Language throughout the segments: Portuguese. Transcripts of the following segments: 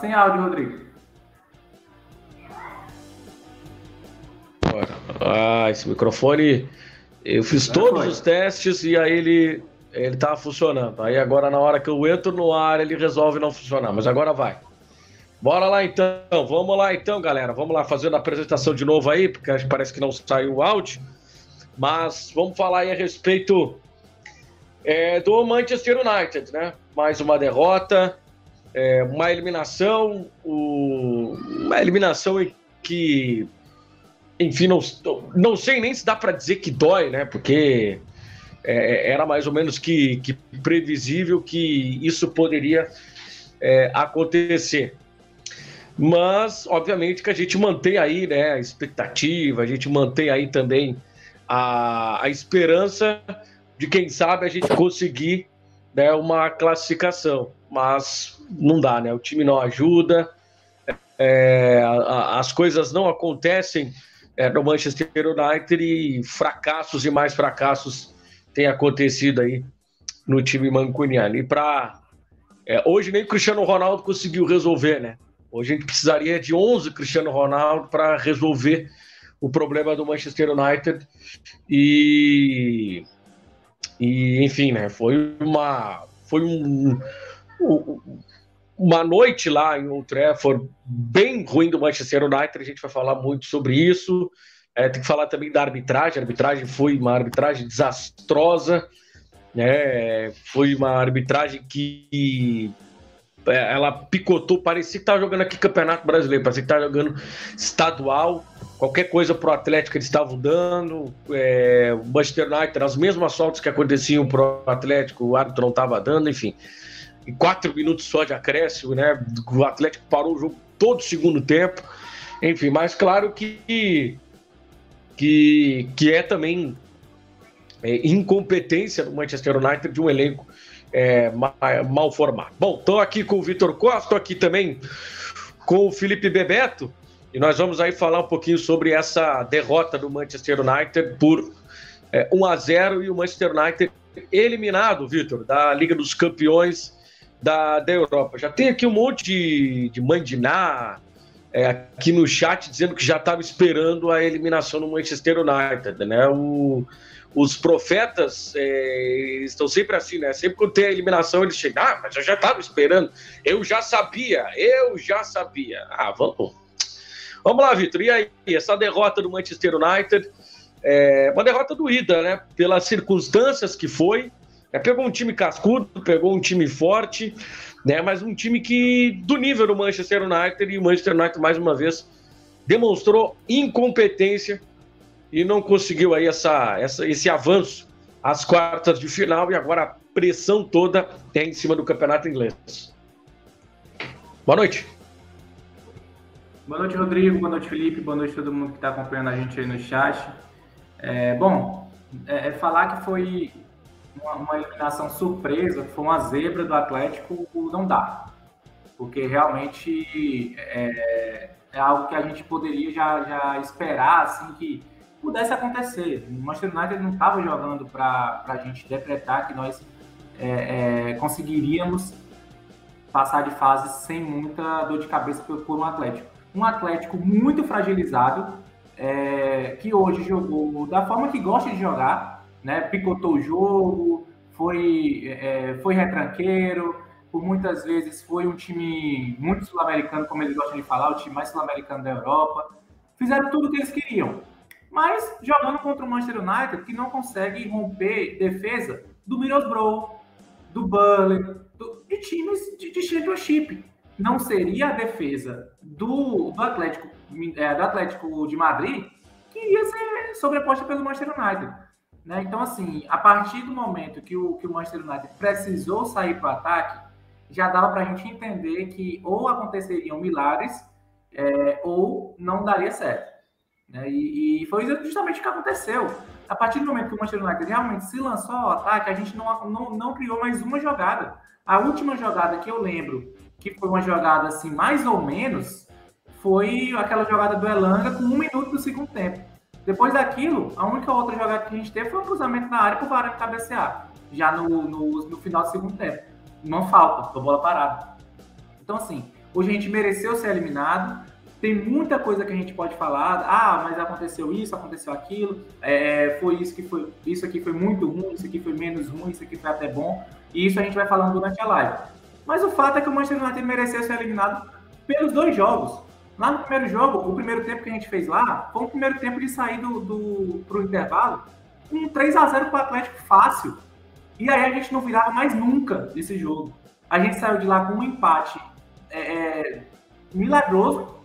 Sem áudio, Rodrigo. Ah, esse microfone. Eu fiz Já todos foi. os testes e aí ele ele tava funcionando. Aí agora na hora que eu entro no ar ele resolve não funcionar, mas agora vai. Bora lá então, vamos lá então, galera. Vamos lá fazendo a apresentação de novo aí, porque parece que não saiu o áudio. Mas vamos falar aí a respeito é, do Manchester United, né? Mais uma derrota, é, uma eliminação, o, uma eliminação em que, enfim, não, não sei nem se dá para dizer que dói, né? Porque é, era mais ou menos que, que, previsível que isso poderia é, acontecer. Mas, obviamente, que a gente mantém aí né, a expectativa, a gente mantém aí também a, a esperança de, quem sabe, a gente conseguir né, uma classificação. Mas não dá, né? O time não ajuda, é, a, as coisas não acontecem é, no Manchester United e fracassos e mais fracassos têm acontecido aí no time mancuniano. E para. É, hoje nem Cristiano Ronaldo conseguiu resolver, né? Hoje a gente precisaria de 11 Cristiano Ronaldo para resolver o problema do Manchester United. E, e enfim, né? Foi uma foi um, uma noite lá em Old Trafford bem ruim do Manchester United. A gente vai falar muito sobre isso. É, tem que falar também da arbitragem. A arbitragem foi uma arbitragem desastrosa. Né? Foi uma arbitragem que é, ela picotou, parecia que estava jogando aqui Campeonato Brasileiro, parecia que estava jogando estadual, qualquer coisa pro Atlético eles estavam dando, é, o Manchester United, as mesmas soltas que aconteciam pro Atlético, o árbitro não estava dando, enfim. Em quatro minutos só de acréscimo, né? O Atlético parou o jogo todo o segundo tempo, enfim, mas claro que que, que é também é, incompetência do Manchester United de um elenco é, mal formado. Bom, estou aqui com o Vitor Costa, estou aqui também com o Felipe Bebeto, e nós vamos aí falar um pouquinho sobre essa derrota do Manchester United por é, 1 a 0 e o Manchester United eliminado, Vitor, da Liga dos Campeões da, da Europa. Já tem aqui um monte de, de mandiná é, aqui no chat dizendo que já estava esperando a eliminação do Manchester United, né? O, os profetas é, estão sempre assim, né? Sempre quando tem a eliminação, eles chegam, ah, mas eu já estava esperando, eu já sabia, eu já sabia. Ah, vamos. Vamos lá, Vitor. E aí, essa derrota do Manchester United, é uma derrota doída, né? Pelas circunstâncias que foi. É, pegou um time cascudo, pegou um time forte, né? Mas um time que do nível do Manchester United e o Manchester United mais uma vez demonstrou incompetência e não conseguiu aí essa, essa, esse avanço às quartas de final e agora a pressão toda é em cima do campeonato inglês. Boa noite. Boa noite, Rodrigo. Boa noite, Felipe. Boa noite a todo mundo que está acompanhando a gente aí no chat. É, bom, é, é falar que foi uma, uma, eliminação surpresa, foi uma zebra do Atlético, não dá. Porque realmente é, é algo que a gente poderia já, já esperar, assim, que pudesse acontecer. O Manchester United não estava jogando para a gente decretar que nós é, é, conseguiríamos passar de fase sem muita dor de cabeça por, por um Atlético. Um Atlético muito fragilizado, é, que hoje jogou da forma que gosta de jogar, né? picotou o jogo, foi, é, foi retranqueiro, por muitas vezes foi um time muito sul-americano, como eles gostam de falar, o time mais sul-americano da Europa. Fizeram tudo o que eles queriam. Mas jogando contra o Manchester United, que não consegue romper defesa do Middlesbrough, do Burnley, do, de times de, de Championship. Não seria a defesa do, do, Atlético, é, do Atlético de Madrid que ia ser sobreposta pelo Manchester United. Né? Então, assim, a partir do momento que o, que o Manchester United precisou sair para o ataque, já dava para a gente entender que ou aconteceriam milagres é, ou não daria certo. Né? E, e, foi justamente o que aconteceu. A partir do momento que o Manchester United realmente se lançou ao ataque, a gente não, não, não criou mais uma jogada. A última jogada que eu lembro, que foi uma jogada assim, mais ou menos, foi aquela jogada do Elanga com um minuto do segundo tempo. Depois daquilo, a única outra jogada que a gente teve foi um cruzamento na área para o Varane cabecear, já no, no, no, final do segundo tempo. Uma falta, a bola parada. Então, assim, Hoje a gente mereceu ser eliminado. Tem muita coisa que a gente pode falar. Ah, mas aconteceu isso, aconteceu aquilo. É, foi isso que foi. Isso aqui foi muito ruim, isso aqui foi menos ruim, isso aqui foi até bom. E isso a gente vai falando durante a live. Mas o fato é que o Manchester United mereceu ser eliminado pelos dois jogos. Lá no primeiro jogo, o primeiro tempo que a gente fez lá, foi o primeiro tempo de sair do, do pro intervalo com um 3 a 0 para o Atlético fácil. E aí a gente não virava mais nunca desse jogo. A gente saiu de lá com um empate é, é, milagroso.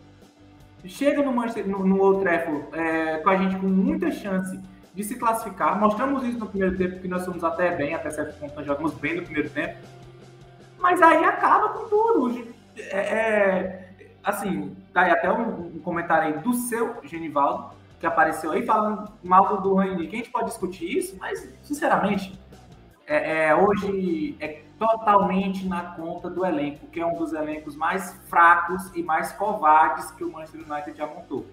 Chega no, Manchester, no, no Old Trafford é, com a gente com muita chance de se classificar. Mostramos isso no primeiro tempo, que nós fomos até bem, até certo ponto nós jogamos bem no primeiro tempo. Mas aí acaba com tudo. É, é, assim, tá aí até um, um, comentário aí do seu Genivaldo, que apareceu aí falando mal do Rani. Que a gente pode discutir isso, mas, sinceramente, é, é, hoje é totalmente na conta do elenco, que é um dos elencos mais fracos e mais covardes que o Manchester United já montou.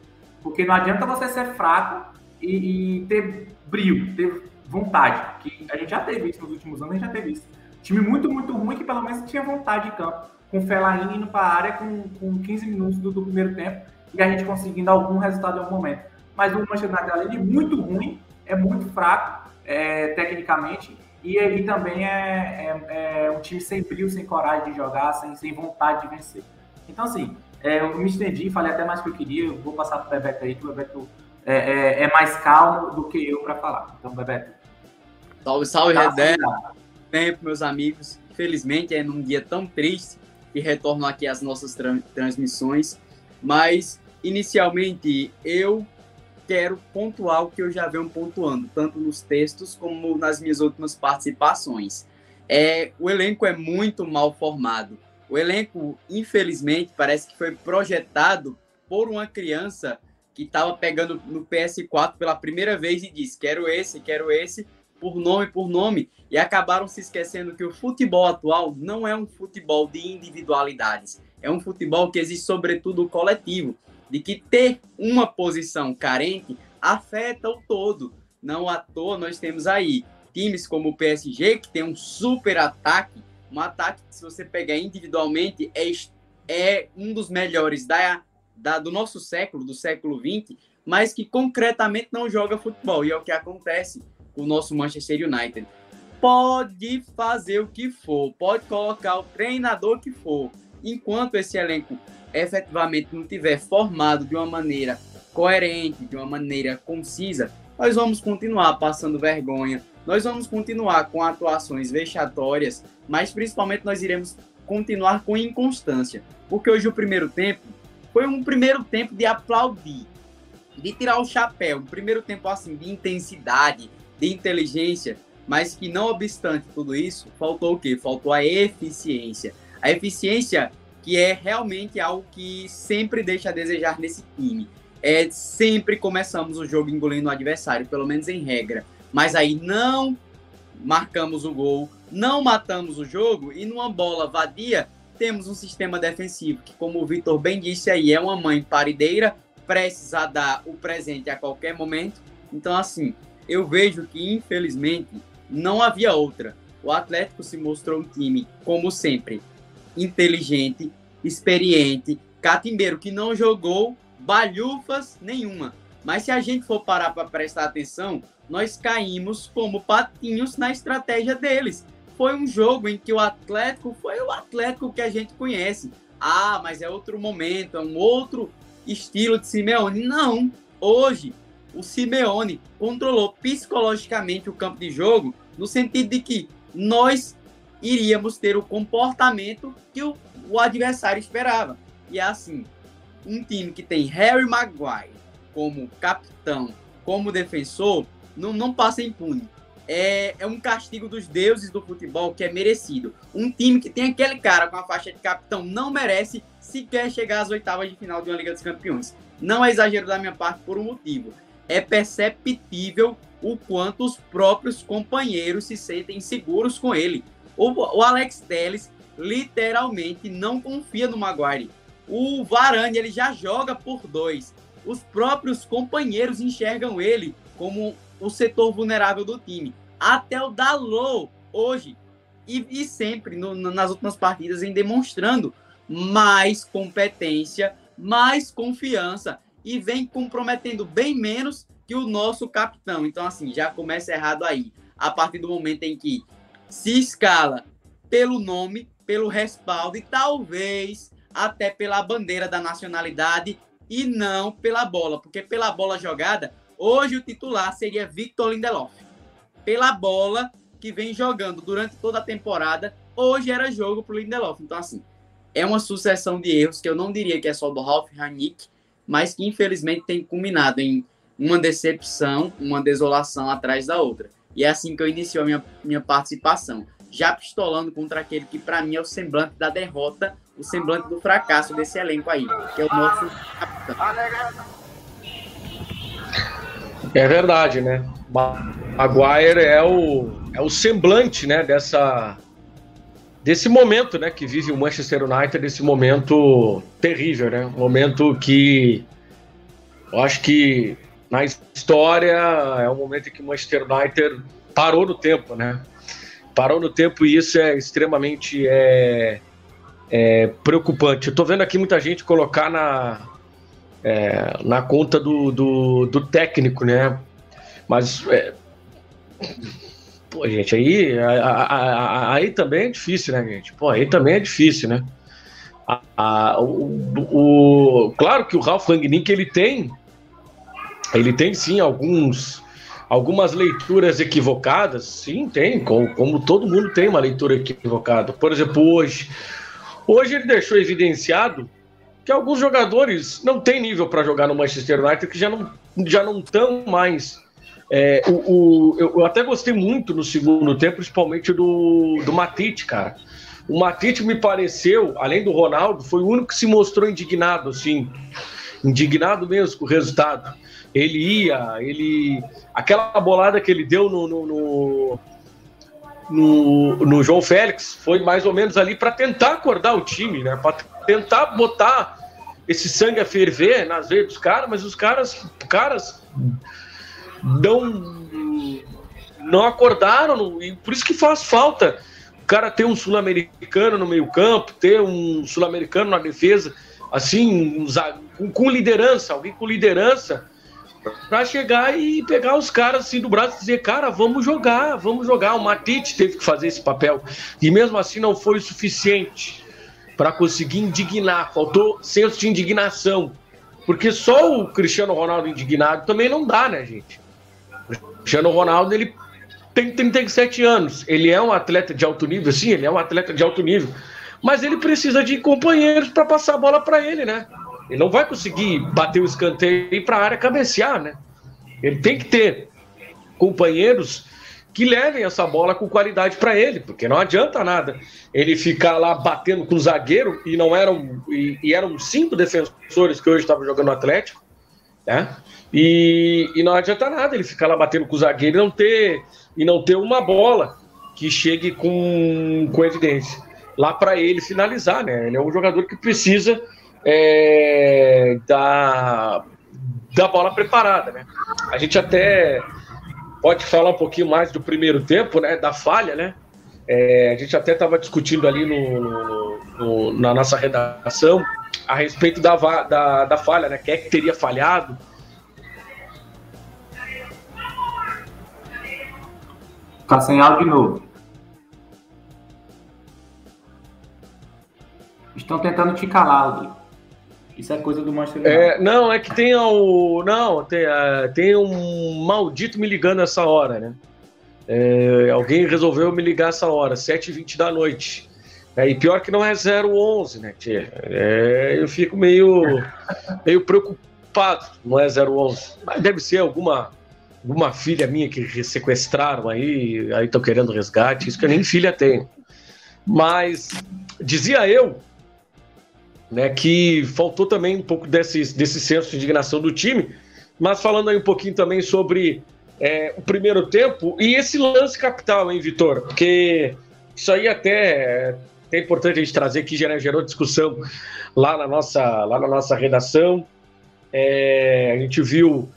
Porque não adianta você ser fraco e, e ter brilho, ter vontade, que a gente já teve isso nos últimos anos, a gente já teve isso. Time muito, muito ruim que pelo menos tinha vontade de campo, com o Fellaini indo para a área com, com 15 minutos do, do, primeiro tempo e a gente conseguindo algum resultado em algum momento. Mas o Manchester United, além de muito ruim, é muito fraco é, tecnicamente e ele também é, é, é, um time sem brilho, sem coragem de jogar, sem, sem vontade de vencer. Então, assim, é, eu me estendi, falei até mais que eu queria. Eu vou passar para o Bebeto aí, que o Bebeto é, é, é, mais calmo do que eu para falar. Então, Bebeto. Salve, salve, tá Redé. Tempo, meus amigos. Infelizmente, é num dia tão triste que retorno aqui às nossas tra transmissões. Mas, inicialmente, eu quero pontuar o que eu já venho pontuando, tanto nos textos como nas minhas últimas participações. É, o elenco é muito mal formado. O elenco, infelizmente, parece que foi projetado por uma criança que estava pegando no PS4 pela primeira vez e disse: quero esse, quero esse, por nome por nome, e acabaram se esquecendo que o futebol atual não é um futebol de individualidades, é um futebol que existe sobretudo coletivo de que ter uma posição carente afeta o todo. Não à toa nós temos aí times como o PSG, que tem um super ataque, um ataque que se você pegar individualmente é, é um dos melhores da, da, do nosso século, do século XX, mas que concretamente não joga futebol. E é o que acontece o nosso Manchester United. Pode fazer o que for, pode colocar o treinador que for, enquanto esse elenco efetivamente não tiver formado de uma maneira coerente, de uma maneira concisa, nós vamos continuar passando vergonha, nós vamos continuar com atuações vexatórias, mas principalmente nós iremos continuar com inconstância, porque hoje o primeiro tempo foi um primeiro tempo de aplaudir, de tirar o chapéu, um primeiro tempo assim de intensidade, de inteligência, mas que não obstante tudo isso, faltou o quê? Faltou a eficiência. A eficiência que é realmente algo que sempre deixa a desejar nesse time. É, sempre começamos o jogo engolindo o adversário, pelo menos em regra. Mas aí não marcamos o gol, não matamos o jogo e numa bola vadia temos um sistema defensivo que, como o Vitor bem disse aí, é uma mãe parideira, prestes a dar o presente a qualquer momento. Então, assim, eu vejo que infelizmente não havia outra. O Atlético se mostrou um time, como sempre, inteligente, experiente, catimbeiro que não jogou balhufas nenhuma. Mas se a gente for parar para prestar atenção, nós caímos como patinhos na estratégia deles. Foi um jogo em que o Atlético foi o Atlético que a gente conhece. Ah, mas é outro momento, é um outro estilo de Simeone. Não. Hoje, o Simeone controlou psicologicamente o campo de jogo no sentido de que nós iríamos ter o comportamento que o, o adversário esperava. E é assim, um time que tem Harry Maguire como capitão, como defensor, não, não passa impune. É, é um castigo dos deuses do futebol que é merecido. Um time que tem aquele cara com a faixa de capitão não merece sequer chegar às oitavas de final de uma Liga dos Campeões. Não é exagero da minha parte por um motivo. É perceptível o quanto os próprios companheiros se sentem seguros com ele. O, o Alex Telles literalmente não confia no Maguire. O Varane ele já joga por dois. Os próprios companheiros enxergam ele como o setor vulnerável do time. Até o Dalot hoje e, e sempre no, nas últimas partidas em demonstrando mais competência, mais confiança e vem comprometendo bem menos que o nosso capitão. Então, assim, já começa errado aí. A partir do momento em que se escala pelo nome, pelo respaldo e talvez até pela bandeira da nacionalidade e não pela bola, porque pela bola jogada, hoje o titular seria Victor Lindelof. Pela bola que vem jogando durante toda a temporada, hoje era jogo para o Lindelof. Então, assim, é uma sucessão de erros que eu não diria que é só do Ralf Ranick, mas que infelizmente tem culminado em uma decepção, uma desolação atrás da outra. E é assim que eu inicio a minha, minha participação, já pistolando contra aquele que para mim é o semblante da derrota, o semblante do fracasso desse elenco aí, que é o nosso capitão. É verdade, né? Maguire é o, é o semblante, né, dessa desse momento, né, que vive o Manchester United, desse momento terrível, né? Um momento que eu acho que na história é um momento em que o Manchester United parou no tempo, né? Parou no tempo e isso é extremamente é, é preocupante. Eu tô vendo aqui muita gente colocar na, é, na conta do, do, do, técnico, né? Mas é, Pô, gente, aí, aí também é difícil, né, gente? Pô, aí também é difícil, né? A, a, o, o, claro que o Ralf Langnick, ele tem, ele tem sim alguns, algumas leituras equivocadas, sim, tem, como, como todo mundo tem uma leitura equivocada. Por exemplo, hoje, hoje ele deixou evidenciado que alguns jogadores não têm nível para jogar no Manchester United, que já não já não estão mais é, o, o, eu, até gostei muito no segundo tempo, principalmente do, do Matite, cara. O Matite me pareceu, além do Ronaldo, foi o único que se mostrou indignado, assim, indignado mesmo com o resultado. Ele ia, ele. Aquela bolada que ele deu no, no, no, no, no João Félix foi mais ou menos ali para tentar acordar o time, né? Para tentar botar esse sangue a ferver nas veias dos caras, mas os caras, caras não, não acordaram, e por isso que faz falta o cara ter um sul-americano no meio-campo, ter um sul-americano na defesa, assim, com, com liderança, alguém com liderança para chegar e pegar os caras assim do braço e dizer, cara, vamos jogar, vamos jogar. O Matite teve que fazer esse papel e mesmo assim não foi o suficiente para conseguir indignar. Faltou senso de indignação, porque só o Cristiano Ronaldo indignado também não dá, né, gente? Cristiano Ronaldo, ele tem 37 anos. Ele é um atleta de alto nível, sim, ele é um atleta de alto nível. Mas ele precisa de companheiros para passar a bola para ele, né? Ele não vai conseguir bater o escanteio e ir para a área cabecear, né? Ele tem que ter companheiros que levem essa bola com qualidade para ele, porque não adianta nada ele ficar lá batendo com o zagueiro e não eram e, e eram cinco defensores que hoje estavam jogando no Atlético, né? E, e não adianta nada ele ficar lá batendo com o zagueiro e não ter, e não ter uma bola que chegue com, com evidência lá para ele finalizar, né? Ele é um jogador que precisa é, da, da bola preparada, né? A gente até pode falar um pouquinho mais do primeiro tempo, né? Da falha, né? É, a gente até estava discutindo ali no, no, no, na nossa redação a respeito da, da, da falha, né? Quem é que teria falhado? Tá sem áudio de novo. Estão tentando te calar, Rodrigo. Isso é coisa do Manchester United. É, não, é que tem o. Não, tem, uh, tem um maldito me ligando essa hora, né? É, alguém resolveu me ligar essa hora, 7h20 da noite. É, e pior que não é 011, né, tia? É, eu fico meio, meio preocupado, não é 011. Mas deve ser alguma uma filha minha que sequestraram aí, aí estão querendo resgate, isso que eu nem filha tenho. Mas dizia eu, né, que faltou também um pouco desse, desse senso de indignação do time, mas falando aí um pouquinho também sobre é, o primeiro tempo e esse lance capital, hein, Vitor? Porque isso aí até é importante a gente trazer que gerou, gerou discussão lá na nossa, lá na nossa redação. É, a gente viu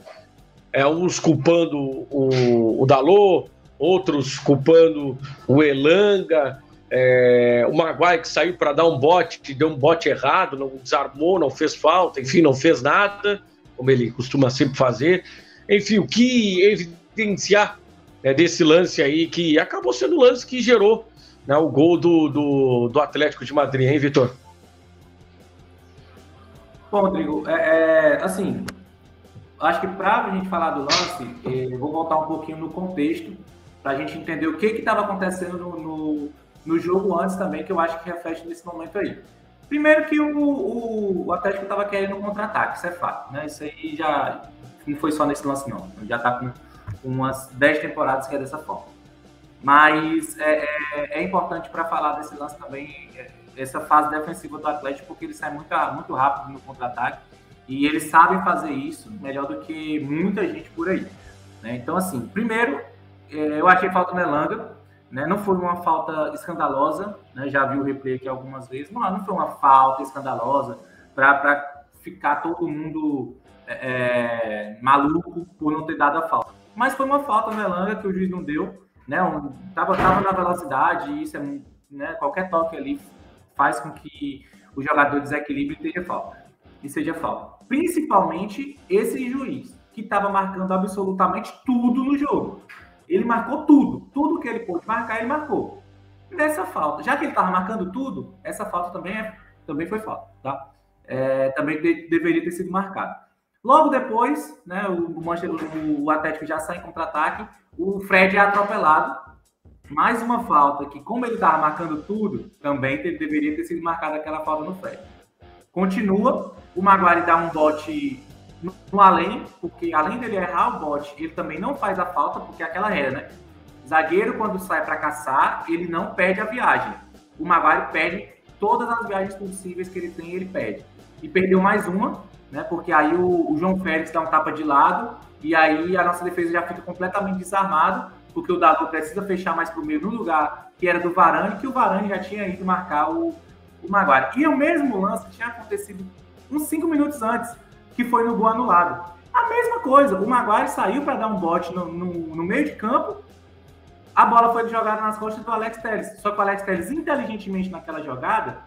é, uns culpando o, o Dalô, outros culpando o Elanga, É, o Maguire que saiu para dar um bote, deu um bote errado, não desarmou, não fez falta, enfim, não fez nada, como ele costuma sempre fazer. Enfim, o que evidenciar né, desse lance aí, que acabou sendo o lance que gerou né, o gol do, do, do, Atlético de Madrid, hein, Vitor? Bom, Rodrigo, é, é, assim, acho que para a gente falar do lance, é, eu vou voltar um pouquinho no contexto, para a gente entender o que estava acontecendo no, no, no, jogo antes também, que eu acho que reflete nesse momento aí. Primeiro que o, o, o Atlético estava querendo um contra-ataque, isso é fato, né? Isso aí já não foi só nesse lance, não. Já está com umas 10 temporadas que é dessa forma. Mas é, é, é importante para falar desse lance também, é, essa fase defensiva do Atlético, porque ele sai muito, muito rápido no contra-ataque e eles sabem fazer isso melhor do que muita gente por aí. Né? Então, assim, primeiro, é, eu achei falta no Elanga, né? não foi uma falta escandalosa, né? já vi o replay aqui algumas vezes, mas não foi uma falta escandalosa para ficar todo mundo é, é, maluco por não ter dado a falta. Mas foi uma falta no Elanga que o juiz não deu, né? Um, tava, tava na velocidade, e isso é, né? Qualquer toque ali faz com que o jogador desequilibre e seja falta. E seja falta. Principalmente esse juiz, que estava marcando absolutamente tudo no jogo. Ele marcou tudo. Tudo que ele pôde marcar, ele marcou. Nessa falta, já que ele estava marcando tudo, essa falta também, é, também foi falta, tá? É, também de, deveria ter sido marcada. Logo depois, né, o, o, o Atlético já sai em contra-ataque, o Fred é atropelado. Mais uma falta que, como ele estava marcando tudo, também deveria ter sido marcada aquela falta no Fred. Continua, o Maguire dá um bote no, além, porque além dele errar o bote, ele também não faz a falta, porque é aquela regra, né? Zagueiro, quando sai para caçar, ele não perde a viagem. O Maguire perde todas as viagens possíveis que ele tem, ele perde. E perdeu mais uma, né? Porque aí o, o, João Félix dá um tapa de lado e aí a nossa defesa já fica completamente desarmada, porque o Dado precisa fechar mais para o meio no lugar que era do Varane, que o Varane já tinha ido marcar o, o Maguire. E o mesmo lance tinha acontecido uns cinco minutos antes, que foi no gol anulado. A mesma coisa, o Maguire saiu para dar um bote no, no, no, meio de campo, a bola foi jogada nas costas do Alex Telles. Só que o Alex Telles, inteligentemente naquela jogada,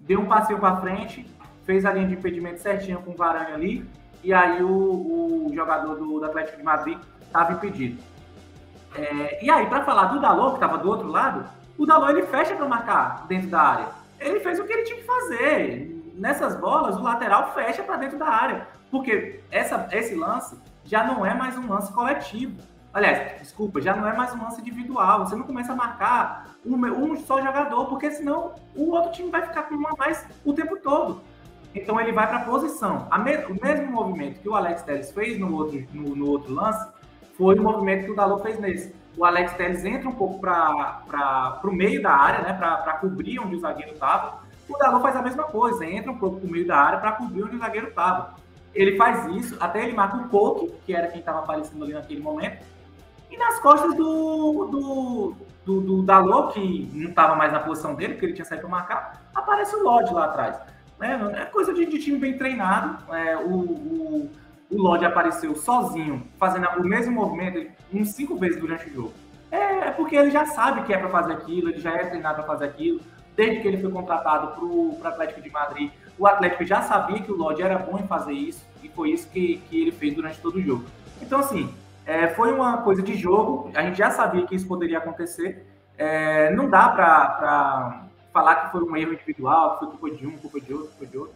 deu um passeio para frente, fez a linha de impedimento certinho com o Varane ali, e aí o, o jogador do, do, Atlético de Madrid estava impedido. É, e aí, para falar do Dalot, que estava do outro lado, o Dalot ele fecha para marcar dentro da área. Ele fez o que ele tinha que fazer. Nessas bolas, o lateral fecha para dentro da área. Porque essa, esse lance já não é mais um lance coletivo. Aliás, desculpa, já não é mais um lance individual. Você não começa a marcar um, um só jogador, porque senão o outro time vai ficar com uma mais o tempo todo. Então ele vai para a posição. O mesmo movimento que o Alex Telles fez no outro, no, no outro lance foi o movimento que o Dalot fez nesse. O Alex Telles entra um pouco para o meio da área, né, para cobrir onde o zagueiro estava. O Dalot faz a mesma coisa, entra um pouco para o meio da área para cobrir onde o zagueiro estava. Ele faz isso, até ele marca o Coque, que era quem estava aparecendo ali naquele momento. E nas costas do, do, do, do Dalot, que não estava mais na posição dele, porque ele tinha saído para marcar, aparece o Lodge lá atrás. É, é coisa de, de, time bem treinado. É, o, o, o Lodge apareceu sozinho, fazendo o mesmo movimento uns cinco vezes durante o jogo. É, é porque ele já sabe que é para fazer aquilo, ele já é treinado para fazer aquilo. Desde que ele foi contratado para o Atlético de Madrid, o Atlético já sabia que o Lodge era bom em fazer isso, e foi isso que, que ele fez durante todo o jogo. Então, assim, é, foi uma coisa de jogo, a gente já sabia que isso poderia acontecer. É, não dá para falar que foi um erro individual, que foi culpa de um, culpa de outro, culpa de outro.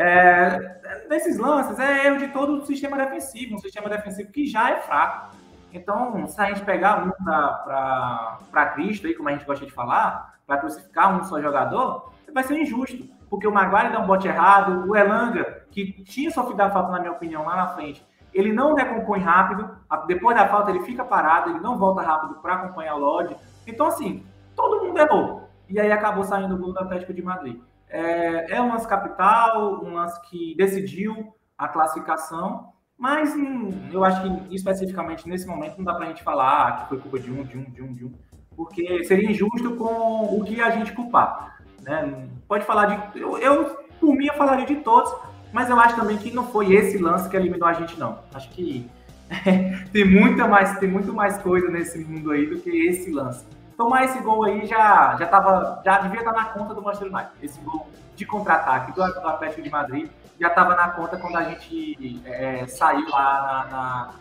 É, nesses lances, é erro de todo o sistema defensivo, um sistema defensivo que já é fraco. Então, se a gente pegar um para Cristo, aí, como a gente gosta de falar, para crucificar um só jogador, vai ser injusto. Porque o Maguire dá um bote errado, o Elanga, que tinha sofrido a falta, na minha opinião, lá na frente, ele não recompõe rápido, depois da falta ele fica parado, ele não volta rápido para acompanhar o Lodge. Então, assim, todo mundo errou e aí acabou saindo o gol do Atlético de Madrid. É, é um lance capital, um lance que decidiu a classificação, mas hum, eu acho que especificamente nesse momento não dá para a gente falar que foi culpa de um, de um, de um, de um, porque seria injusto com o que a gente culpar. Né? Pode falar de. Eu, eu, por mim, eu falaria de todos, mas eu acho também que não foi esse lance que eliminou a gente, não. Acho que tem, muita mais, tem muito mais coisa nesse mundo aí do que esse lance. Tomar esse gol aí já, já, tava, já devia estar na conta do Manchester United. Esse gol de contra-ataque do, do Atlético de Madrid já estava na conta quando a gente é, saiu lá na, na,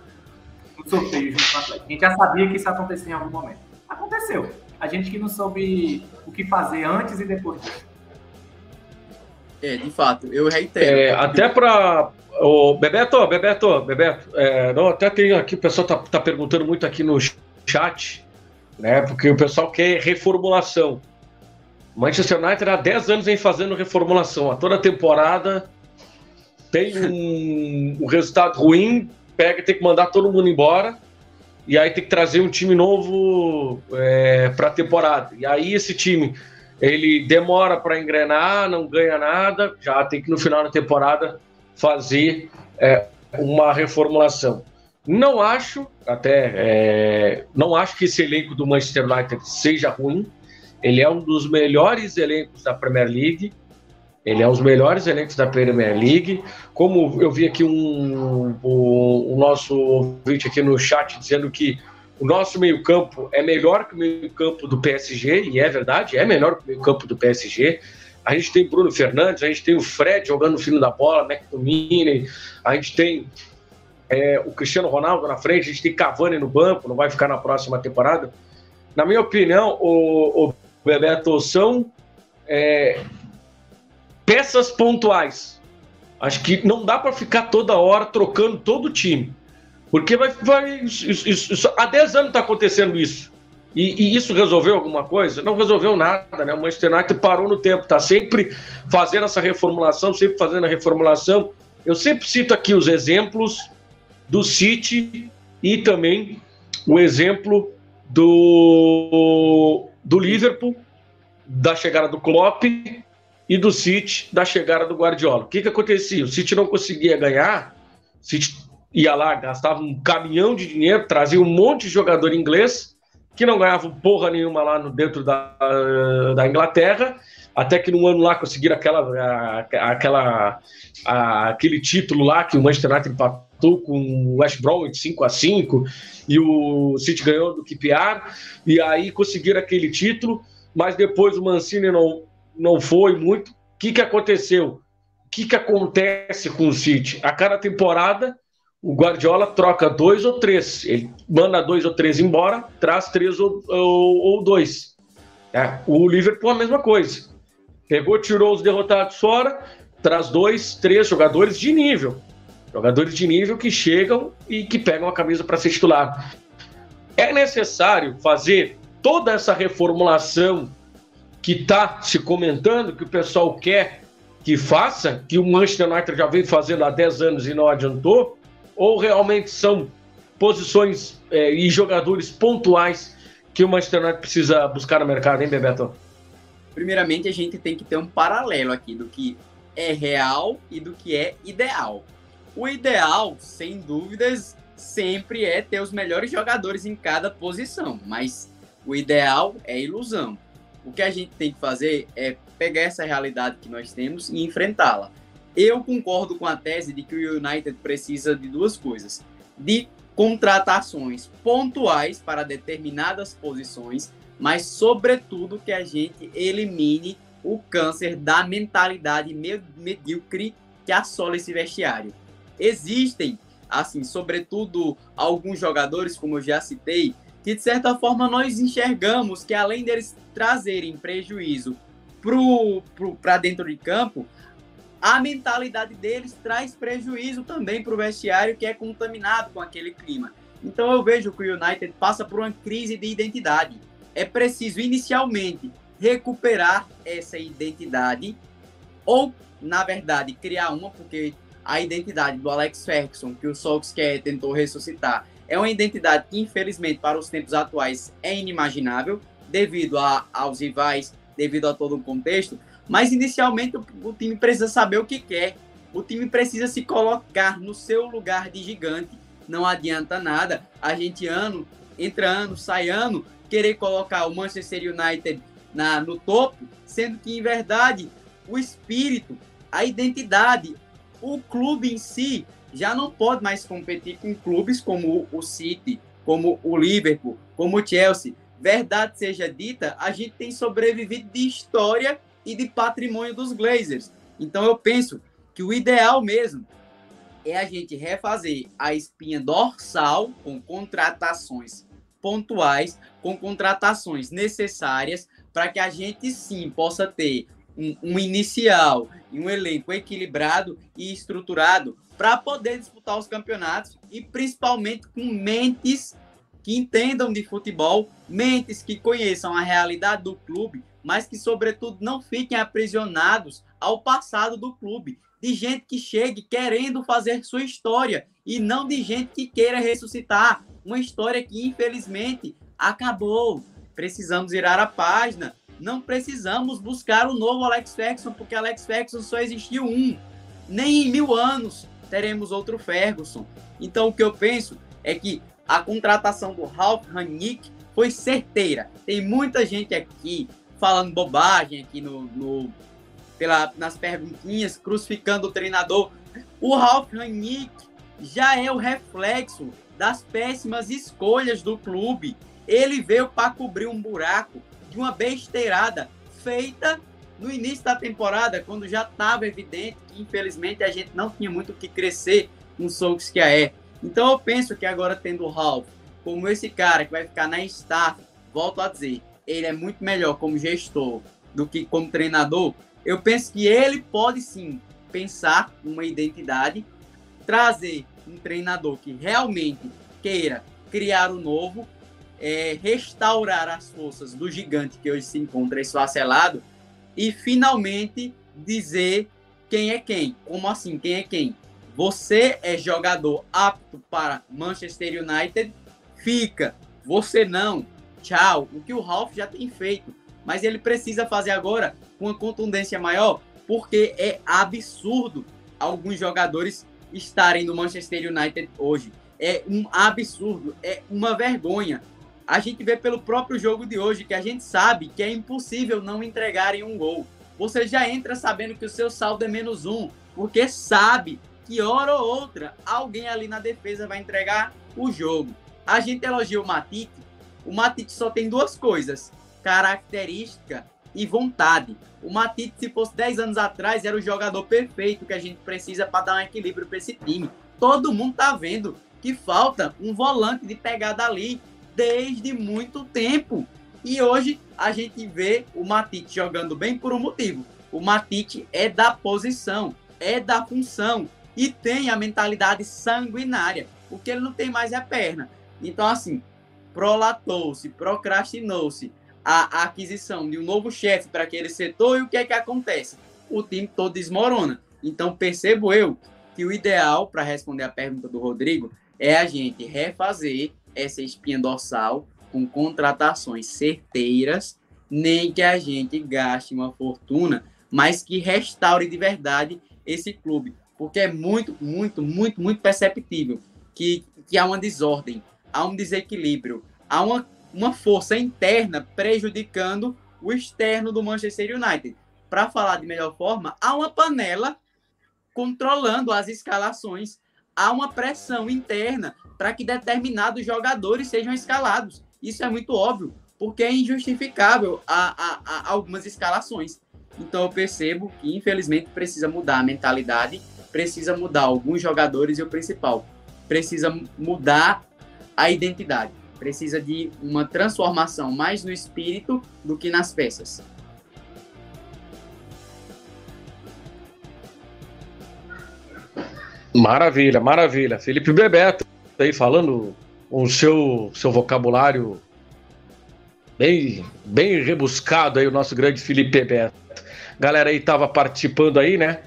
no sorteio junto com o Atlético. A gente já sabia que isso ia acontecer em algum momento. Aconteceu. A gente que não soube o que fazer antes e depois disso. É, de fato, eu reitero. É, até para o Bebeto, Bebeto, Bebeto, é, não, até tem aqui, o pessoal tá, tá perguntando muito aqui no chat, né? Porque o pessoal quer reformulação. Manchester United há 10 anos vem fazendo reformulação. A toda temporada tem um, um resultado ruim, pega tem que mandar todo mundo embora. E aí tem que trazer um time novo é, para a temporada. E aí esse time ele demora para engrenar, não ganha nada, já tem que no final da temporada fazer é, uma reformulação. Não acho, até, é, não acho que esse elenco do Manchester United seja ruim. Ele é um dos melhores elencos da Premier League. Ele é um dos melhores elencos da Premier League. Como eu vi aqui um, um, um nosso ouvinte aqui no chat dizendo que o nosso meio-campo é melhor que o meio-campo do PSG, e é verdade, é melhor que o meio-campo do PSG. A gente tem Bruno Fernandes, a gente tem o Fred jogando no fino da bola, McTominay, a gente tem é, o Cristiano Ronaldo na frente, a gente tem Cavani no banco, não vai ficar na próxima temporada. Na minha opinião, o, o Bebeto são é, peças pontuais. Acho que não dá para ficar toda hora trocando todo o time. Porque vai, vai isso, isso, há 10 anos está acontecendo isso. E, e, isso resolveu alguma coisa? Não resolveu nada, né? O Manchester United parou no tempo, está sempre fazendo essa reformulação, sempre fazendo a reformulação. Eu sempre cito aqui os exemplos do City e também o exemplo do, do Liverpool, da chegada do Klopp e do City, da chegada do Guardiola. O que, que acontecia? O City não conseguia ganhar, o City ia lá, gastava um caminhão de dinheiro, trazia um monte de jogador inglês que não ganhavam porra nenhuma lá no, dentro da, da Inglaterra, até que num ano lá conseguiram aquela, aquela, aquele título lá que o Manchester United empatou com o West Bromwich 5 a 5 e o City ganhou do QPR, e aí conseguiram aquele título, mas depois o Mancini não, não foi muito. O que, que aconteceu? O que, que acontece com o City? A cada temporada o Guardiola troca dois ou três. Ele manda dois ou três embora, traz três ou, ou, ou dois. É, o Liverpool a mesma coisa. Pegou, tirou os derrotados fora, traz dois, três jogadores de nível. Jogadores de nível que chegam e que pegam a camisa para ser titular. É necessário fazer toda essa reformulação que está se comentando, que o pessoal quer que faça, que o Manchester United já vem fazendo há 10 anos e não adiantou, ou realmente são posições é, e jogadores pontuais que o Manchester United precisa buscar no mercado, hein, Bebeto? Primeiramente, a gente tem que ter um paralelo aqui do que é real e do que é ideal. O ideal, sem dúvidas, sempre é ter os melhores jogadores em cada posição, mas o ideal é ilusão. O que a gente tem que fazer é pegar essa realidade que nós temos e enfrentá-la. Eu concordo com a tese de que o United precisa de duas coisas: de contratações pontuais para determinadas posições, mas sobretudo que a gente elimine o câncer da mentalidade medíocre que assola esse vestiário. Existem, assim, sobretudo alguns jogadores, como eu já citei, que de certa forma nós enxergamos que além deles trazerem prejuízo para dentro de campo, a mentalidade deles traz prejuízo também para o vestiário que é contaminado com aquele clima. Então eu vejo que o United passa por uma crise de identidade. É preciso inicialmente recuperar essa identidade ou, na verdade, criar uma, porque a identidade do Alex Ferguson, que o Solskjaer tentou ressuscitar, é uma identidade que, infelizmente, para os tempos atuais é inimaginável, devido a, aos rivais, devido a todo o contexto, mas inicialmente o, o time precisa saber o que quer. O time precisa se colocar no seu lugar de gigante. Não adianta nada a gente ano, entra ano, sai ano, querer colocar o Manchester United na, no topo, sendo que, em verdade, o espírito, a identidade, o clube em si já não pode mais competir com clubes como o City, como o Liverpool, como o Chelsea. verdade seja dita, a gente tem sobrevivido de história e de patrimônio dos Glazers. Então eu penso que o ideal mesmo é a gente refazer a espinha dorsal com contratações pontuais, com contratações necessárias para que a gente sim possa ter um, um inicial e um elenco equilibrado e estruturado para poder disputar os campeonatos e principalmente com mentes que entendam de futebol, mentes que conheçam a realidade do clube, mas que, sobretudo, não fiquem aprisionados ao passado do clube. De gente que chegue querendo fazer sua história e não de gente que queira ressuscitar uma história que, infelizmente, acabou. Precisamos virar a página. Não precisamos buscar o novo Alex Ferguson, porque Alex Ferguson só existiu um. Nem em mil anos teremos outro Ferguson. Então, o que eu penso é que a contratação do Ralph Ranick foi certeira. Tem muita gente aqui falando bobagem aqui no, no pela, nas perguntinhas, crucificando o treinador. O Ralph Ranick já é o reflexo das péssimas escolhas do clube. Ele veio para cobrir um buraco de uma besteirada feita no início da temporada, quando já estava evidente que, infelizmente, a gente não tinha muito o que crescer no Solskjaer. Então eu penso que agora tendo o Ralph como esse cara que vai ficar na staff, volto a dizer, ele é muito melhor como gestor do que como treinador. Eu penso que ele pode sim pensar uma identidade, trazer um treinador que realmente queira criar o novo, é, restaurar as forças do gigante que hoje se encontra esfacelado e finalmente dizer quem é quem. Como assim? Quem é quem? Você é jogador apto para Manchester United, fica. Você não. Tchau. O que o Ralph já tem feito. Mas ele precisa fazer agora com uma contundência maior, porque é absurdo alguns jogadores estarem no Manchester United hoje. É um absurdo, é uma vergonha. A gente vê pelo próprio jogo de hoje que a gente sabe que é impossível não entregarem um gol. Você já entra sabendo que o seu saldo é menos um, porque sabe que hora ou outra alguém ali na defesa vai entregar o jogo. A gente elogia o Matite. O Matite só tem duas coisas: característica e vontade. O Matite, se fosse 10 anos atrás, era o jogador perfeito que a gente precisa para dar um equilíbrio para esse time. Todo mundo tá vendo que falta um volante de pegada ali desde muito tempo. E hoje a gente vê o Matite jogando bem por um motivo. O Matite é da posição, é da função e tem a mentalidade sanguinária. O que ele não tem mais é perna. Então, assim, prolatou-se, procrastinou-se a, a aquisição de um novo chefe para aquele setor e o que é que acontece? O time todo desmorona. Então, percebo eu que o ideal, para responder a pergunta do Rodrigo, é a gente refazer essa espinha dorsal com contratações certeiras, nem que a gente gaste uma fortuna, mas que restaure de verdade esse clube porque é muito, muito, muito, muito perceptível que, que há uma desordem, há um desequilíbrio, há uma, uma força interna prejudicando o externo do Manchester United. Para falar de melhor forma, há uma panela controlando as escalações, há uma pressão interna para que determinados jogadores sejam escalados. Isso é muito óbvio, porque é injustificável a, a, a algumas escalações. Então eu percebo que, infelizmente, precisa mudar a mentalidade precisa mudar alguns jogadores e o principal, precisa mudar a identidade, precisa de uma transformação mais no espírito do que nas peças. Maravilha, maravilha. Felipe Bebeto aí falando com o seu, seu vocabulário bem, bem rebuscado aí, o nosso grande Felipe Bebeto. Galera aí tava participando aí, né?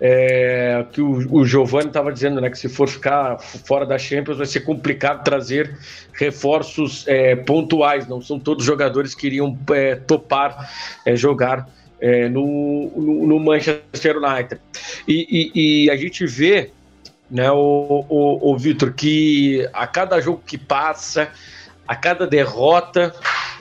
é, que o, o Giovanni estava dizendo, né, que se for ficar fora da Champions vai ser complicado trazer reforços é, pontuais, não são todos jogadores que iriam é, topar é, jogar é, no, no, no, Manchester United. E, e, e, a gente vê, né, o, o, o Vitor, que a cada jogo que passa, a cada derrota,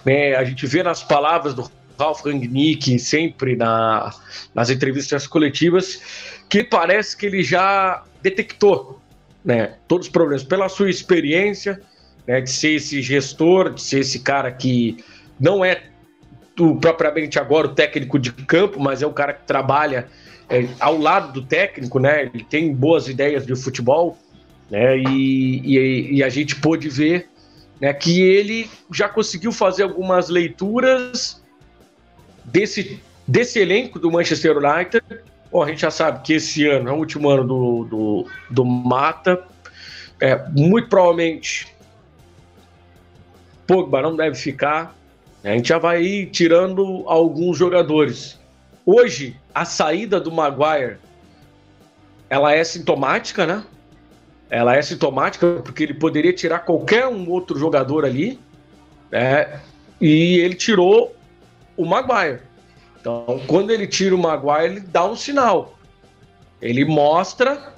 né, a gente vê nas palavras do Ralf Rangnick sempre na, nas entrevistas coletivas, que parece que ele já detectou né, todos os problemas. Pela sua experiência, né, de ser esse gestor, de ser esse cara que não é o, propriamente agora o técnico de campo, mas é o cara que trabalha é, ao lado do técnico, né? Ele tem boas ideias de futebol, né? E, e, e, a gente pôde ver né, que ele já conseguiu fazer algumas leituras desse, desse elenco do Manchester United. Bom, a gente já sabe que esse ano é o último ano do, do, do Mata. É, muito provavelmente Pogba não deve ficar. A gente já vai ir tirando alguns jogadores. Hoje, a saída do Maguire ela é sintomática, né? Ela é sintomática porque ele poderia tirar qualquer um outro jogador ali, né? E ele tirou o Maguire. Então, quando ele tira o Maguire, ele dá um sinal. Ele mostra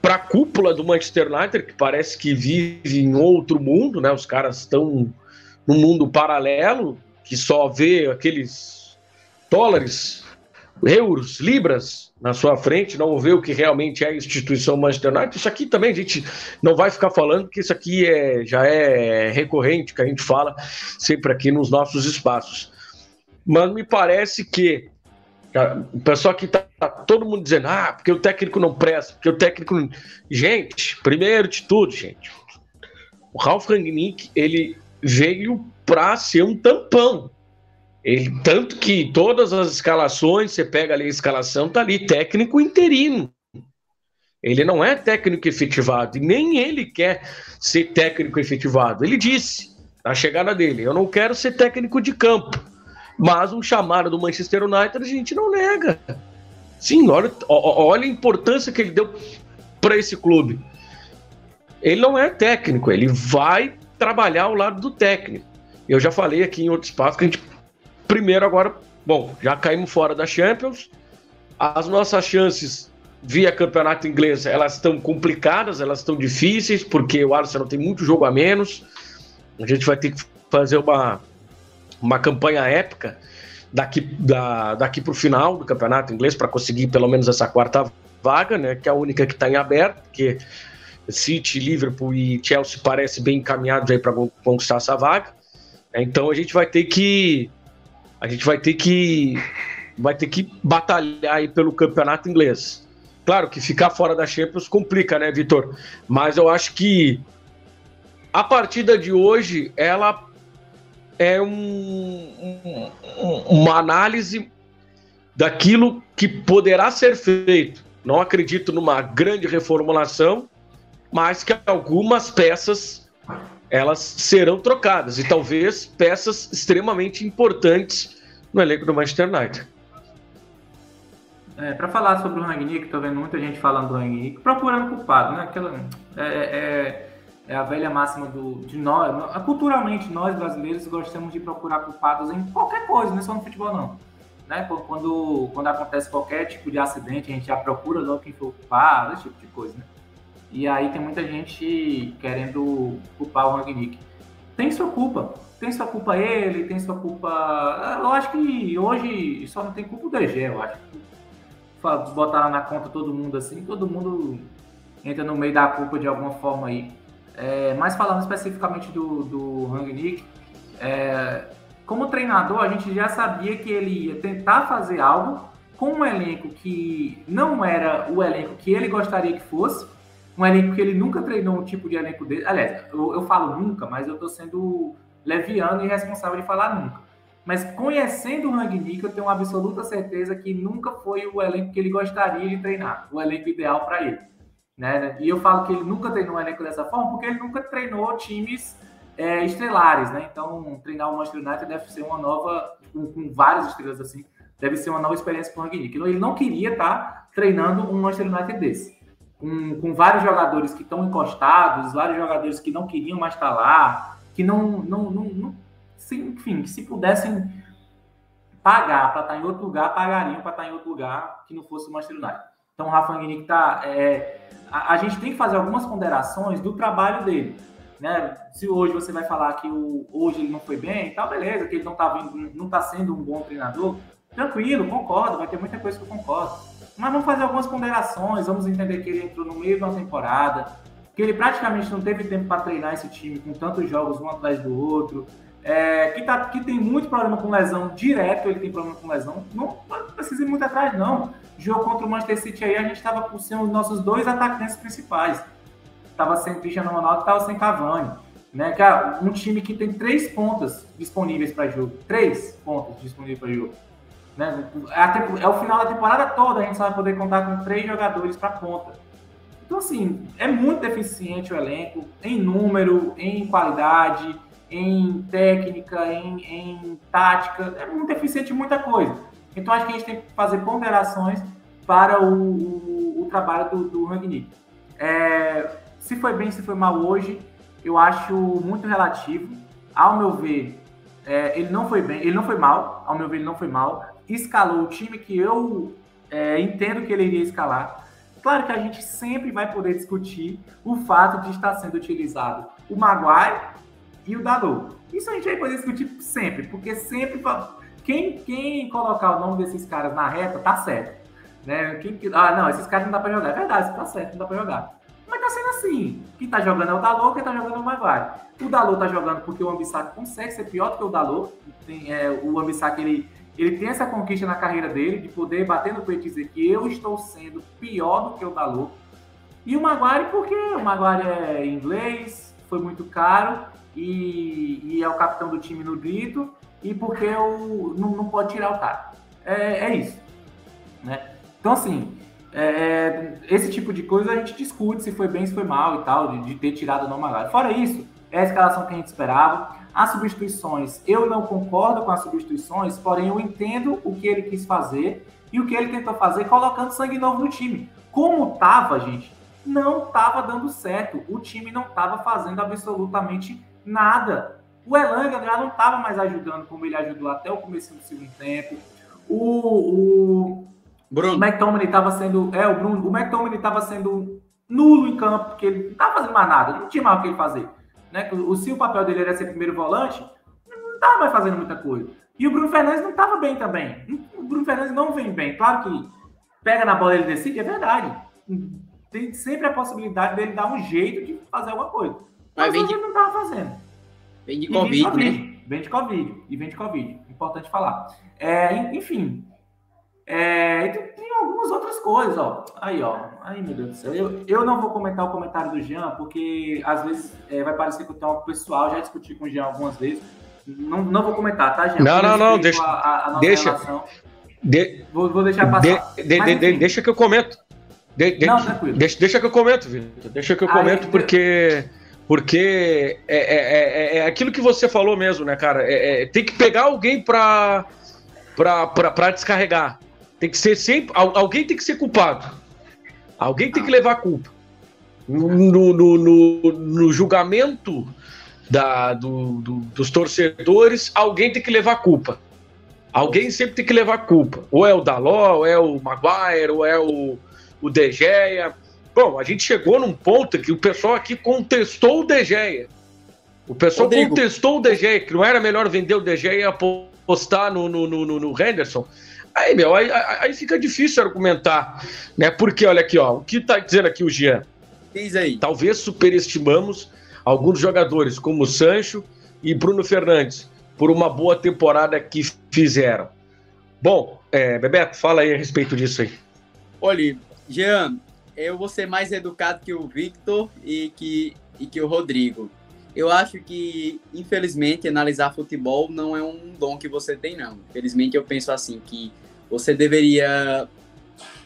para a cúpula do Manchester United, que parece que vive em outro mundo, né? Os caras estão num mundo paralelo que só vê aqueles dólares, euros, libras na sua frente, não vê o que realmente é a instituição Manchester United. Isso aqui também a gente não vai ficar falando, porque isso aqui é, já é recorrente, que a gente fala sempre aqui nos nossos espaços. Mas me parece que o pessoal aqui tá, tá, todo mundo dizendo, ah, porque o técnico não presta, porque o técnico. Gente, primeiro de tudo, gente, o Ralf Rangnick, ele veio para ser um tampão. Ele, tanto que todas as escalações, você pega ali a escalação, tá ali, técnico interino. Ele não é técnico efetivado, e nem ele quer ser técnico efetivado. Ele disse, na chegada dele, eu não quero ser técnico de campo. Mas um chamado do Manchester United a gente não nega. Sim, olha, olha a importância que ele deu para esse clube. Ele não é técnico, ele vai trabalhar ao lado do técnico. Eu já falei aqui em outro espaço que a gente primeiro agora, bom, já caímos fora da Champions. As nossas chances via campeonato inglês, elas estão complicadas, elas estão difíceis, porque o Arsenal tem muito jogo a menos. A gente vai ter que fazer uma uma campanha épica daqui, da, daqui para o final do campeonato inglês para conseguir pelo menos essa quarta vaga, né, que é a única que está em aberto, porque City, Liverpool e Chelsea parece bem encaminhados aí para conquistar essa vaga. Então a gente vai ter que a gente vai ter que vai ter que batalhar aí pelo campeonato inglês. Claro que ficar fora da Champions complica, né, Vitor? Mas eu acho que a partida de hoje ela é um, um, uma análise daquilo que poderá ser feito. Não acredito numa grande reformulação, mas que algumas peças elas serão trocadas e talvez peças extremamente importantes no elenco do Manchester United. É, para falar sobre o Rangnick, tô vendo muita gente falando do Rangnick, procurando culpado, né? Aquela, é, é, é a velha máxima do, de nós. Culturalmente, nós brasileiros gostamos de procurar culpados em qualquer coisa, não é só no futebol, não. Né? Quando, quando acontece qualquer tipo de acidente, a gente já procura logo quem foi culpado, esse tipo de coisa, né? E aí tem muita gente querendo culpar o Rangnick. Tem sua culpa. Tem sua culpa ele, tem sua culpa. Eu acho que hoje só não tem culpa o DG, eu acho. Botar na conta todo mundo assim, todo mundo entra no meio da culpa de alguma forma aí. É, mas falando especificamente do, do Rangnick, é, como treinador, a gente já sabia que ele ia tentar fazer algo com um elenco que não era o elenco que ele gostaria que fosse, um elenco que ele nunca treinou um tipo de elenco dele. Aliás, eu, eu falo nunca, mas eu estou sendo leviano e responsável de falar nunca. Mas conhecendo o Rangnick, eu tenho absoluta certeza que nunca foi o elenco que ele gostaria de treinar, o elenco ideal para ele. Né? E eu falo que ele nunca treinou um elenco dessa forma porque ele nunca treinou times é, estrelares, né? Então, treinar o Manchester United deve ser uma nova, com, com várias estrelas assim, deve ser uma nova experiência para o Rangnick. Ele não queria estar tá treinando um Manchester United desse. Com, com vários jogadores que estão encostados, vários jogadores que não queriam mais estar tá lá, que não, não, não, não se, enfim, que se pudessem pagar para estar tá em outro lugar, pagariam para estar em outro lugar que não fosse o Manchester United. Então, o Rafa Rangnick está é, a, a, gente tem que fazer algumas ponderações do trabalho dele. Né? Se hoje você vai falar que o, hoje ele não foi bem, tá beleza, que ele não está não tá sendo um bom treinador, tranquilo, concordo, vai ter muita coisa que eu concordo. Mas vamos fazer algumas ponderações, vamos entender que ele entrou no meio uma temporada, que ele praticamente não teve tempo para treinar esse time com tantos jogos um atrás do outro, é, que, tá, que tem muito problema com lesão direto, ele tem problema com lesão, não, precisa ir muito atrás, não. Jogo contra o Manchester City aí, a gente estava com os nossos dois atacantes principais. Tava sem Cristiano Ronaldo, estava sem Cavani. Né, cara, um time que tem três pontas disponíveis para jogo. Três pontas disponíveis para jogo. Né? É, o final da temporada toda, a gente só vai poder contar com três jogadores para ponta. Então, assim, é muito deficiente o elenco, em número, em qualidade, em técnica, em, em tática, é muito deficiente em muita coisa. Então, acho que a gente tem que fazer ponderações para o, o, o trabalho do, do Rangnick. É, se foi bem, se foi mal hoje, eu acho muito relativo. Ao meu ver, é, ele não foi bem, ele não foi mal, ao meu ver, ele não foi mal. Escalou o time que eu é, entendo que ele iria escalar. Claro que a gente sempre vai poder discutir o fato de estar sendo utilizado o Maguire e o Dalot. Isso a gente vai poder discutir sempre, porque sempre quem, quem colocar o nome desses caras na reta tá certo. Né? Quem, ah, não, esses caras não dá pra jogar. É verdade, tá certo, não dá pra jogar. Mas tá sendo assim. Quem tá jogando é o Dalot, quem tá jogando é o Maguire. O Dalot tá jogando porque o Ambissac consegue ser pior do que o Dalot. Tem, é, o Ambissac, ele, ele tem essa conquista na carreira dele, de poder bater no peito e dizer que eu estou sendo pior do que o Dalot. E o Maguire porque o Maguire é inglês, foi muito caro e, e é o capitão do time no grito e porque eu não, não pode tirar o cara. É, é isso. Né? Então, assim, é, é, esse tipo de coisa a gente discute se foi bem, se foi mal e tal, de, de ter tirado o nome Fora isso, é a escalação que a gente esperava. As substituições, eu não concordo com as substituições, porém eu entendo o que ele quis fazer e o que ele tentou fazer colocando sangue novo no time. Como tava, gente, não tava dando certo. O time não tava fazendo absolutamente nada. O Elanga já não estava mais ajudando como ele ajudou até o começo do segundo tempo. O, o, Bruno. o McTominay estava sendo. É, o Bruno. O McTominay estava sendo nulo em campo, porque ele não estava fazendo mais nada, não tinha mais o que ele fazer. Né? O, se o papel dele era ser primeiro volante, não estava mais fazendo muita coisa. E o Bruno Fernandes não estava bem também. O Bruno Fernandes não vem bem. Claro que pega na bola e ele decide, é verdade. Tem sempre a possibilidade dele dar um jeito de fazer alguma coisa. Mas, Mas ele não estava fazendo. Vem de Covid, vem de COVID, né? Vem de Covid. E vem de Covid. Importante falar. É, enfim. É, tem algumas outras coisas, ó. Aí, ó. Aí, meu Deus do céu. Eu, eu não vou comentar o comentário do Jean, porque às vezes é, vai parecer que eu tenho algo pessoal. Já discuti com o Jean algumas vezes. Não, não vou comentar, tá, Jean? Não, não, não. Deixa. A, a deixa. De, vou, vou deixar passar. De, de, Mas, de, deixa que eu comento. Não, tranquilo. Deixa, deixa que eu comento, Vitor. Deixa que eu comento, Aí, porque. Porque é, é, é, é, aquilo que você falou mesmo, né, cara? É, é tem que pegar alguém pra, pra, pra, pra descarregar. Tem que ser sempre. Alguém tem que ser culpado. Alguém tem que levar a culpa. No, no, no, no julgamento da, do, do, dos torcedores, alguém tem que levar a culpa. Alguém sempre tem que levar a culpa. Ou é o Daló, ou é o Maguire, ou é o, o. Bom, a gente chegou num ponto que o pessoal aqui contestou o De Gea. O pessoal Rodrigo. contestou o De Gea, que não era melhor vender o De Gea e apostar no, no, no, no Henderson. Aí, meu, aí, aí, fica difícil argumentar, né? Porque, olha aqui, ó, o que tá dizendo aqui o Jean? Diz aí. Talvez superestimamos alguns jogadores, como o Sancho e Bruno Fernandes, por uma boa temporada que fizeram. Bom, é, Bebeto, fala aí a respeito disso aí. Olha, Jean, eu vou ser mais educado que o Victor e que, e que o Rodrigo. Eu acho que, infelizmente, analisar futebol não é um dom que você tem, não. Infelizmente, eu penso assim, que você deveria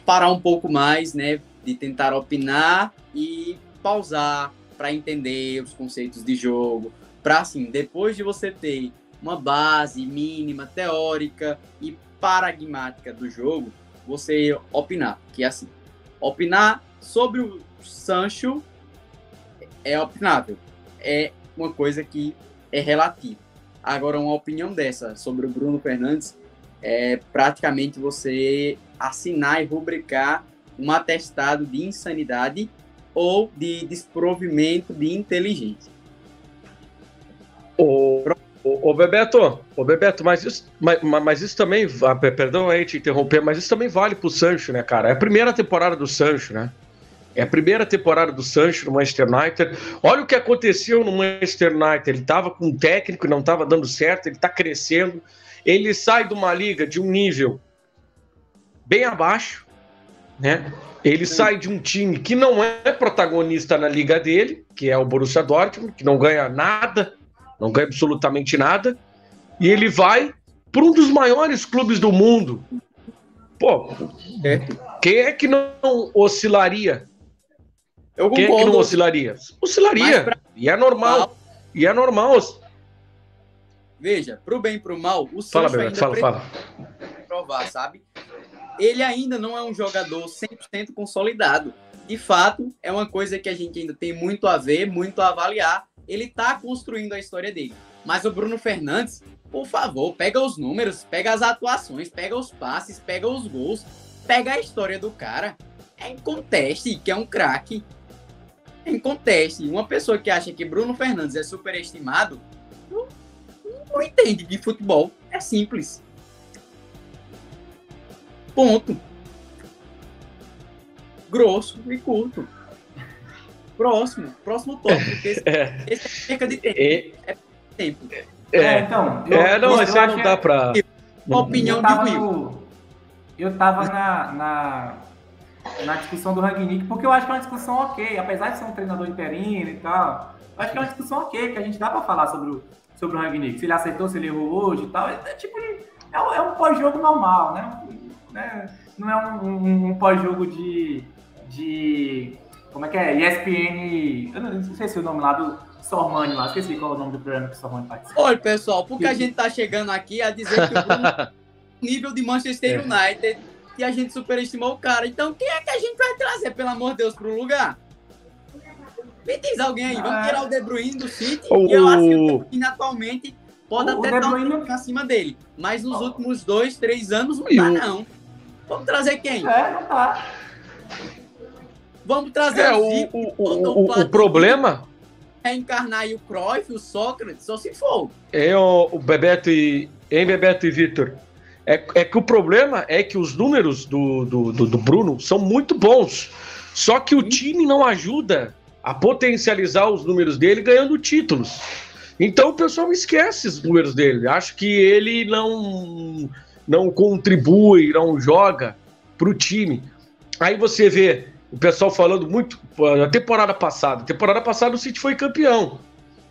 parar um pouco mais, né, de tentar opinar e pausar para entender os conceitos de jogo, para assim, depois de você ter uma base mínima teórica e pragmática do jogo, você opinar, que é assim, Opinar sobre o Sancho é opinável. É uma coisa que é relativa. Agora, uma opinião dessa sobre o Bruno Fernandes é praticamente você assinar e rubricar um atestado de insanidade ou de desprovimento de inteligência. O, o, o Bebeto, o Bebeto, mas isso, mas, mas isso também, perdão aí te interromper, mas isso também vale pro Sancho, né, cara? É a primeira temporada do Sancho, né? É a primeira temporada do Sancho no Manchester United. Olha o que aconteceu no Manchester United. Ele estava com um técnico, não estava dando certo, ele está crescendo. Ele sai de uma liga de um nível bem abaixo, né? Ele Sim. sai de um time que não é protagonista na liga dele, que é o Borussia Dortmund, que não ganha nada, não ganha absolutamente nada, e ele vai para um dos maiores clubes do mundo. Pô, é. quem é que não oscilaria? Eu quem é que não oscilaria? Oscilaria. Pra... E é normal. E é normal. Veja, pro bem e pro mal, o Sancho fala, ainda fala, fala. provar, sabe? Ele ainda não é um jogador 100% consolidado. De fato, é uma coisa que a gente ainda tem muito a ver, muito a avaliar. Ele tá construindo a história dele. Mas o Bruno Fernandes, por favor, pega os números, pega as atuações, pega os passes, pega os gols, pega a história do cara. É em conteste que é um craque. É em conteste. Uma pessoa que acha que Bruno Fernandes é superestimado não, não entende de futebol. É simples. Ponto. Grosso e curto. Próximo. Próximo tópico. Esse, é. esse é perca de tempo. E... É tempo. É, é, então. Eu, é, não, isso aí não dá pra. Uma opinião de Will. Eu tava na, na, na discussão do Ragnick, porque eu acho que é uma discussão ok, apesar de ser um treinador interino e tal. Eu acho que é uma discussão ok, que a gente dá pra falar sobre o, sobre o Ragnick. Se ele aceitou, se ele errou hoje e tal. É, é tipo, é, é um pós-jogo normal, né? né? Não é um, um, um pós-jogo de, de. Como é que é? ESPN. Eu não sei se é o nome lá do Sormani lá, esqueci qual é o nome do programa que o Sormani participa. Olha, pessoal, porque a gente tá chegando aqui a dizer que o Bruno nível de Manchester é. United e a gente superestimou o cara. Então, quem é que a gente vai trazer, pelo amor de Deus, pro lugar? Me diz alguém aí, vamos tirar o De Bruyne do City. O... Eu acho que o De Bruyne atualmente pode o até estar um acima dele. Mas nos últimos dois, três anos não tá, não. Vamos trazer quem? É, não tá. Vamos trazer é, o, Zico, o, o, o, o problema reencarnar aí o Cruyff, o Sócrates, só se for. É o, o Bebeto e. Hein, Bebeto e Vitor? É, é que o problema é que os números do, do, do, do Bruno são muito bons. Só que o time não ajuda a potencializar os números dele ganhando títulos. Então o pessoal esquece os números dele. Acho que ele não, não contribui, não joga para o time. Aí você vê o pessoal falando muito na temporada passada. Temporada passada o City foi campeão,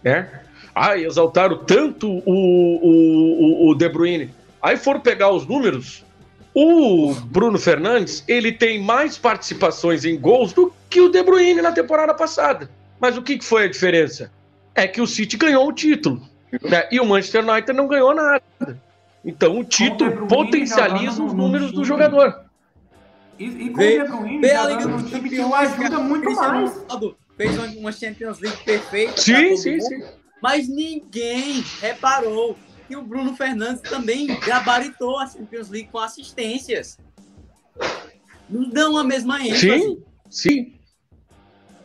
né? Ai, exaltaram tanto o, o, o, De Bruyne. Aí foram pegar os números. O Bruno Fernandes, ele tem mais participações em gols do que o De Bruyne na temporada passada. Mas o que foi a diferença? É que o City ganhou o título. Né? E o Manchester United não ganhou nada. Então o título potencializa os números do jogador. E, e com vê, o De Bruyne a Liga dos que ajuda muito mais. Fez uma Champions League perfeita. Sim, sim, sim. Mas ninguém reparou que o Bruno Fernandes também gabaritou a Champions League com assistências. Não dão a mesma ênfase. Sim, sim.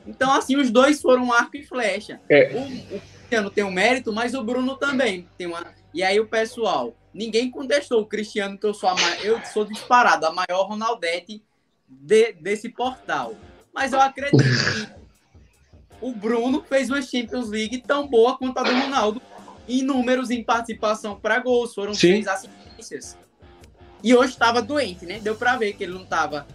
Então, assim, os dois foram arco e flecha. É. O, o Cristiano tem um mérito, mas o Bruno também tem uma. E aí o pessoal ninguém contestou o Cristiano, que eu sou, a, eu sou disparado, a maior Ronaldete de, desse portal. Mas eu acredito que o Bruno fez uma Champions League tão boa quanto a do Ronaldo, em números em participação para gols, foram Sim. seis assistências. E hoje estava doente, né? Deu para ver que ele não estava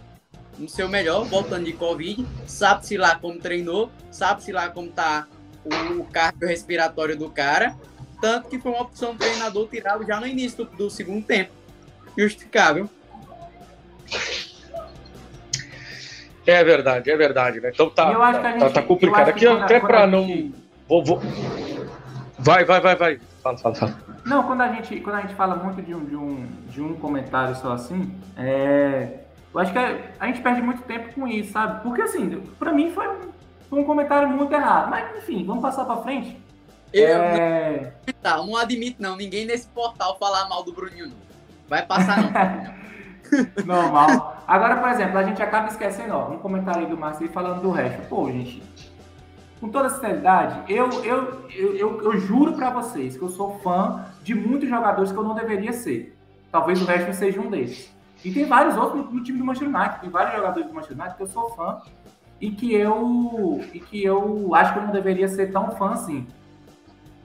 no seu melhor, voltando de Covid. Sabe-se lá como treinou, sabe-se lá como tá o cardiorrespiratório do cara. Tanto que foi uma opção do treinador tirá-lo já no início do, do, segundo tempo. Justificável. É verdade, é verdade, né? Então tá, tá, gente, tá, complicado. Aqui até para não. Vou, vou... Vai, vai, vai, vai. Fala, fala, fala. Não, quando a gente, quando a gente fala muito de um, de um, de um comentário só assim, é... eu acho que a gente perde muito tempo com isso, sabe? Porque assim, para mim foi um, foi um comentário muito errado. Mas enfim, vamos passar para frente. Eu é... não, não admito, não. Ninguém nesse portal falar mal do Bruninho, não. Vai passar, não. Normal. Agora, por exemplo, a gente acaba esquecendo, ó, um comentário aí do Marcelo falando do resto. Pô, gente, com toda sinceridade, eu, eu, eu, eu, eu juro para vocês que eu sou fã de muitos jogadores que eu não deveria ser. Talvez o resto seja um desses. E tem vários outros no, no time do Manchester United, tem vários jogadores do Manchester United que eu sou fã e que eu e que eu acho que eu não deveria ser tão fã assim.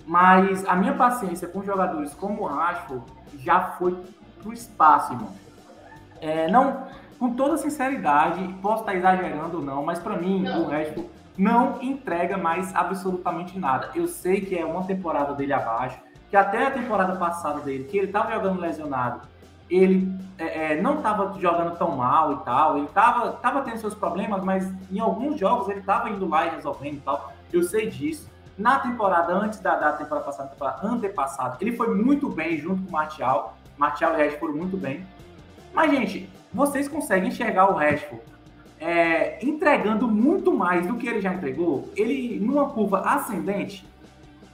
Mas a minha paciência com jogadores como o Rashford já foi pro espaço, irmão. É, não, com toda sinceridade, posso estar exagerando ou não, mas para mim o Rashford não entrega mais absolutamente nada. Eu sei que é uma temporada dele abaixo, que até a temporada passada dele, que ele estava jogando lesionado, ele é, é não estava jogando tão mal e tal, ele estava tava tendo seus problemas, mas em alguns jogos ele estava indo lá e resolvendo e tal. Eu sei disso. Na temporada antes da, da temporada passada, temporada antepassada, ele foi muito bem junto com o Martial. Martial e Rashford foram muito bem. Mas, gente, vocês conseguem enxergar o Rashford é, entregando muito mais do que ele já entregou? Ele, numa curva ascendente,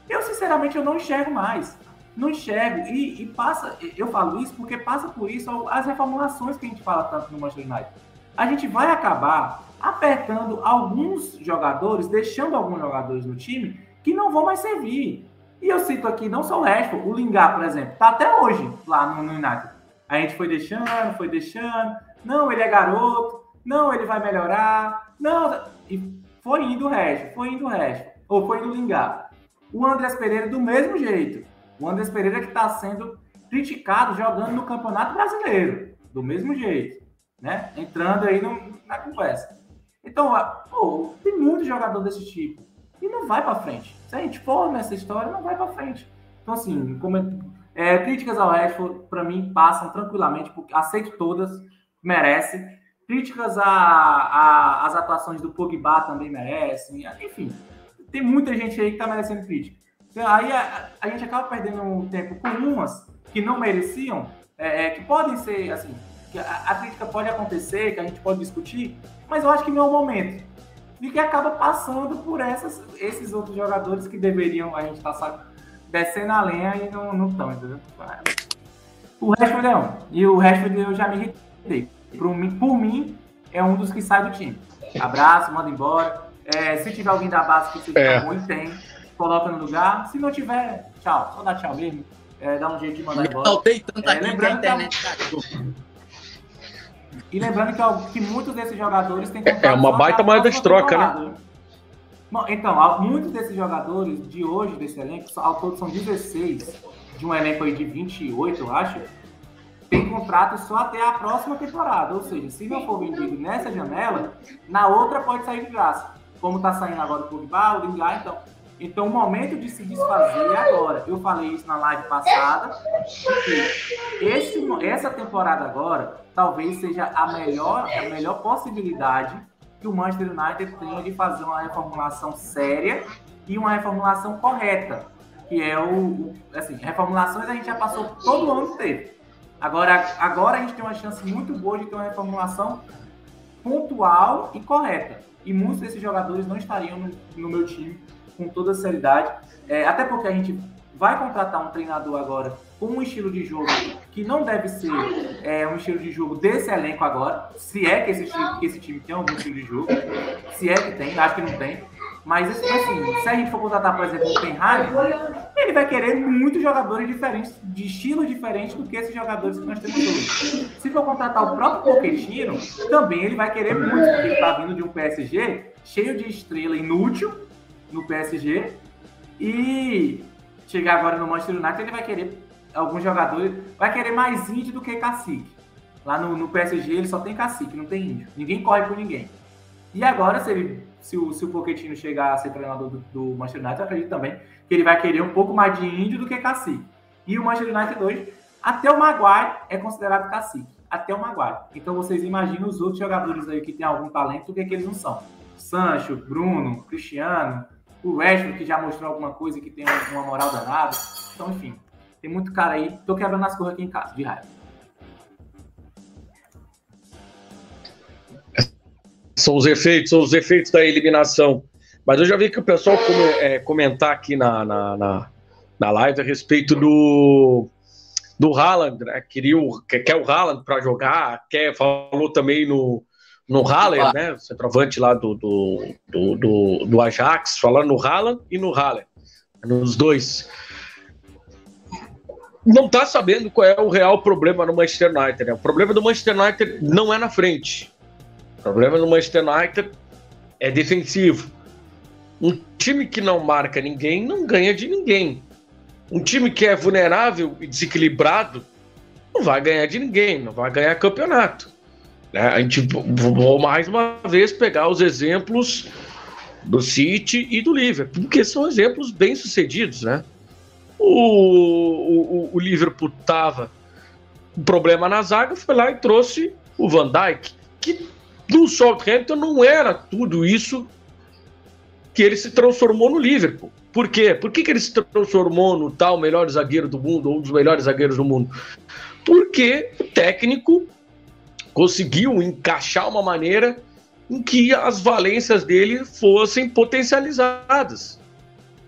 eu, sinceramente, eu não enxergo mais. Não enxergo. E, e, passa, eu falo isso porque passa por isso as reformulações que a gente fala tanto no Manchester United. A gente vai acabar apertando alguns jogadores, deixando alguns jogadores no time que não vão mais servir. E eu cito aqui não só o Rashford, o Lingard, por exemplo, tá até hoje lá no, no United. A gente foi deixando, foi deixando. Não, ele é garoto. Não, ele vai melhorar. Não, e foi indo o Rashford, foi indo o Rashford. Ou foi indo o Lingard. O Andrés Pereira do mesmo jeito. O Andrés Pereira que está sendo criticado jogando no Campeonato Brasileiro. Do mesmo jeito. Né? Entrando aí no, na conversa. Então, pô, tem muito jogador desse tipo e não vai para frente. Se a gente for nessa história, não vai para frente. Então, assim, como é, críticas ao Rashford, para mim, passam tranquilamente, porque aceito todas, merece. Críticas às atuações do Pogba também merecem. Enfim, tem muita gente aí que está merecendo crítica. Então, aí a, a, gente acaba perdendo tempo com umas que não mereciam, é, é, que podem ser, assim, que a, a crítica pode acontecer, que a gente pode discutir, mas eu acho que não é o momento e que acaba passando por essas, esses outros jogadores que deveriam, a gente tá descendo a lenha e não estão, entendeu? O Rashford não. E o Rashford eu já me irritei. Por mim, por mim, é um dos que sai do time. Abraço, manda embora. É, se tiver alguém da base que seja é. ruim, tem. Coloca no lugar. Se não tiver, tchau. Só dá tchau mesmo. É, dá um jeito de mandar embora. Faltei tanta é, lembrando que internet e lembrando que, que muitos desses jogadores têm É uma baita moeda de troca, né? Então, muitos desses jogadores de hoje, desse elenco, ao todo são 16, de um elenco aí de 28, eu acho, tem contrato só até a próxima temporada. Ou seja, se não for vendido nessa janela, na outra pode sair de graça. Como está saindo agora o Pogba, o Lingard, então então, o momento de se desfazer é agora. Eu falei isso na live passada, esse, essa temporada agora talvez seja a melhor, a melhor possibilidade que o Manchester United tenha de fazer uma reformulação séria e uma reformulação correta, que é o, assim, reformulações a gente já passou todo ano teve. Agora, agora a gente tem uma chance muito boa de ter uma reformulação pontual e correta. E muitos desses jogadores não estariam no, no meu time com toda a seriedade. É, até porque a gente vai contratar um treinador agora com um estilo de jogo que não deve ser é, um estilo de jogo desse elenco agora, se é que esse, que esse time tem algum estilo de jogo, se é que tem, acho que não tem. Mas assim, se a gente for contratar, por exemplo, o Tenhag, ele vai querer muitos jogadores diferentes, de estilo diferente do que esses jogadores que nós temos hoje. Se for contratar o próprio Pochettino, também ele vai querer muito, porque ele está vindo de um PSG cheio de estrela inútil, no PSG e chegar agora no Manchester United, ele vai querer alguns jogadores, vai querer mais índio do que cacique. Lá no, no PSG ele só tem cacique, não tem índio. Ninguém corre por ninguém. E agora, se, ele, se, o, se o Pochettino chegar a ser treinador do, do Manchester United, eu acredito também que ele vai querer um pouco mais de índio do que cacique. E o Manchester United hoje, até o Maguire é considerado cacique. Até o Maguire. Então vocês imaginam os outros jogadores aí que têm algum talento, o que, é que eles não são. Sancho, Bruno, Cristiano, o Rashford, que já mostrou alguma coisa que tem uma moral danada. Então, enfim, tem muito cara aí. Tô quebrando as coisas aqui em casa, de raiva. São os efeitos, são os efeitos da eliminação. Mas eu já vi que o pessoal come, é, comentar aqui na, na, na, na, live a respeito do, do Haaland, né? Queria o, quer, quer o Haaland para jogar, quer, falou também no, no Haller, né? Centroavante lá do, do, do, do, do Ajax, falando no Haaland e no Haller. Nos dois. Não está sabendo qual é o real problema no Manchester United. Né? O problema do Manchester United não é na frente. O problema do Manchester United é defensivo. Um time que não marca ninguém não ganha de ninguém. Um time que é vulnerável e desequilibrado não vai ganhar de ninguém, não vai ganhar campeonato. Né? A gente vou mais uma vez pegar os exemplos do City e do Liverpool, porque são exemplos bem sucedidos, né? O, o, o Liverpool tava um problema na zaga, foi lá e trouxe o Van Dijk, que no Southampton não era tudo isso que ele se transformou no Liverpool. Por quê? Por que, que ele se transformou no tal melhor zagueiro do mundo, ou um dos melhores zagueiros do mundo? Porque o técnico conseguiu encaixar uma maneira em que as valências dele fossem potencializadas.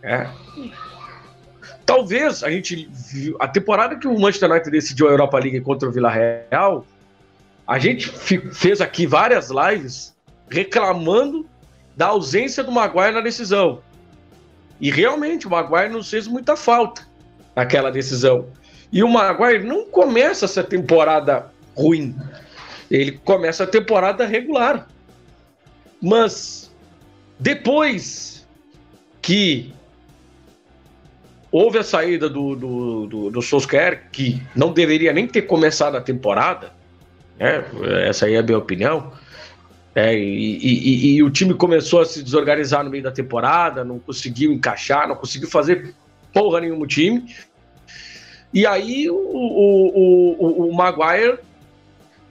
É. Talvez a gente viu, a temporada que o Manchester United decidiu a Europa League contra o Villarreal, a gente fez aqui várias lives reclamando da ausência do Maguire na decisão. E realmente o Maguire não fez muita falta naquela decisão. E o Maguire não começa essa temporada ruim. Ele começa a temporada regular. Mas depois que houve a saída do, do, do, do Solskjaer, que não deveria nem ter começado a temporada, né? essa aí é a minha opinião, é, e, e, e, o time começou a se desorganizar no meio da temporada, não conseguiu encaixar, não conseguiu fazer porra nenhuma o time. E aí o, o, o, o Maguire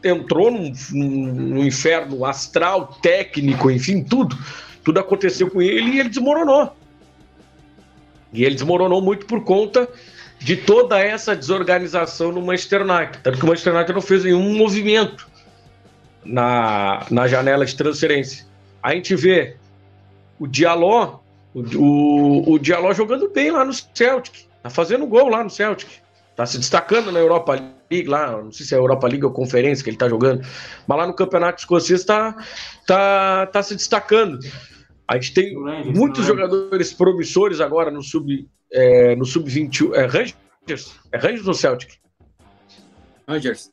entrou num, num, inferno astral, técnico, enfim, tudo. Tudo aconteceu com ele e ele desmoronou. E ele desmoronou muito por conta de toda essa desorganização no Manchester United. Tanto que o Manchester United não fez nenhum movimento na, na janela de transferência. A gente vê o Diallo, o, o, o Diallo jogando bem lá no Celtic, tá fazendo gol lá no Celtic, tá se destacando na Europa League lá, não sei se é Europa League ou Conferência que ele tá jogando, mas lá no Campeonato Escocês tá, tá, tá se destacando. A gente tem Rangers, muitos jogadores promissores agora no sub é, no sub 21, é Rangers, é Rangers ou Celtic? Rangers.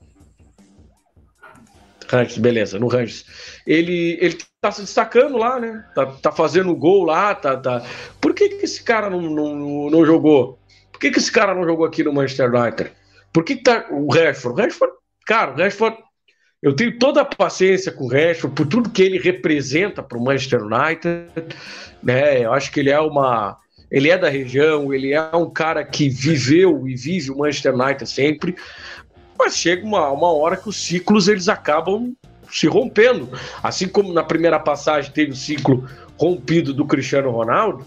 Rangers, beleza, no Rangers. Ele, ele tá se destacando lá, né? Tá, tá fazendo gol lá, tá, tá. Por que, que esse cara não, não, não jogou? Por que, que esse cara não jogou aqui no Manchester United? Por que, que tá o Rashford? O Rashford, cara, o Rashford, eu tenho toda a paciência com o Rashford por tudo que ele representa para o Manchester United, né? Eu acho que ele é uma ele é da região, ele é um cara que viveu e vive o Manchester United sempre, mas chega uma, uma hora que os ciclos eles acabam se rompendo. Assim como na primeira passagem teve o ciclo rompido do Cristiano Ronaldo,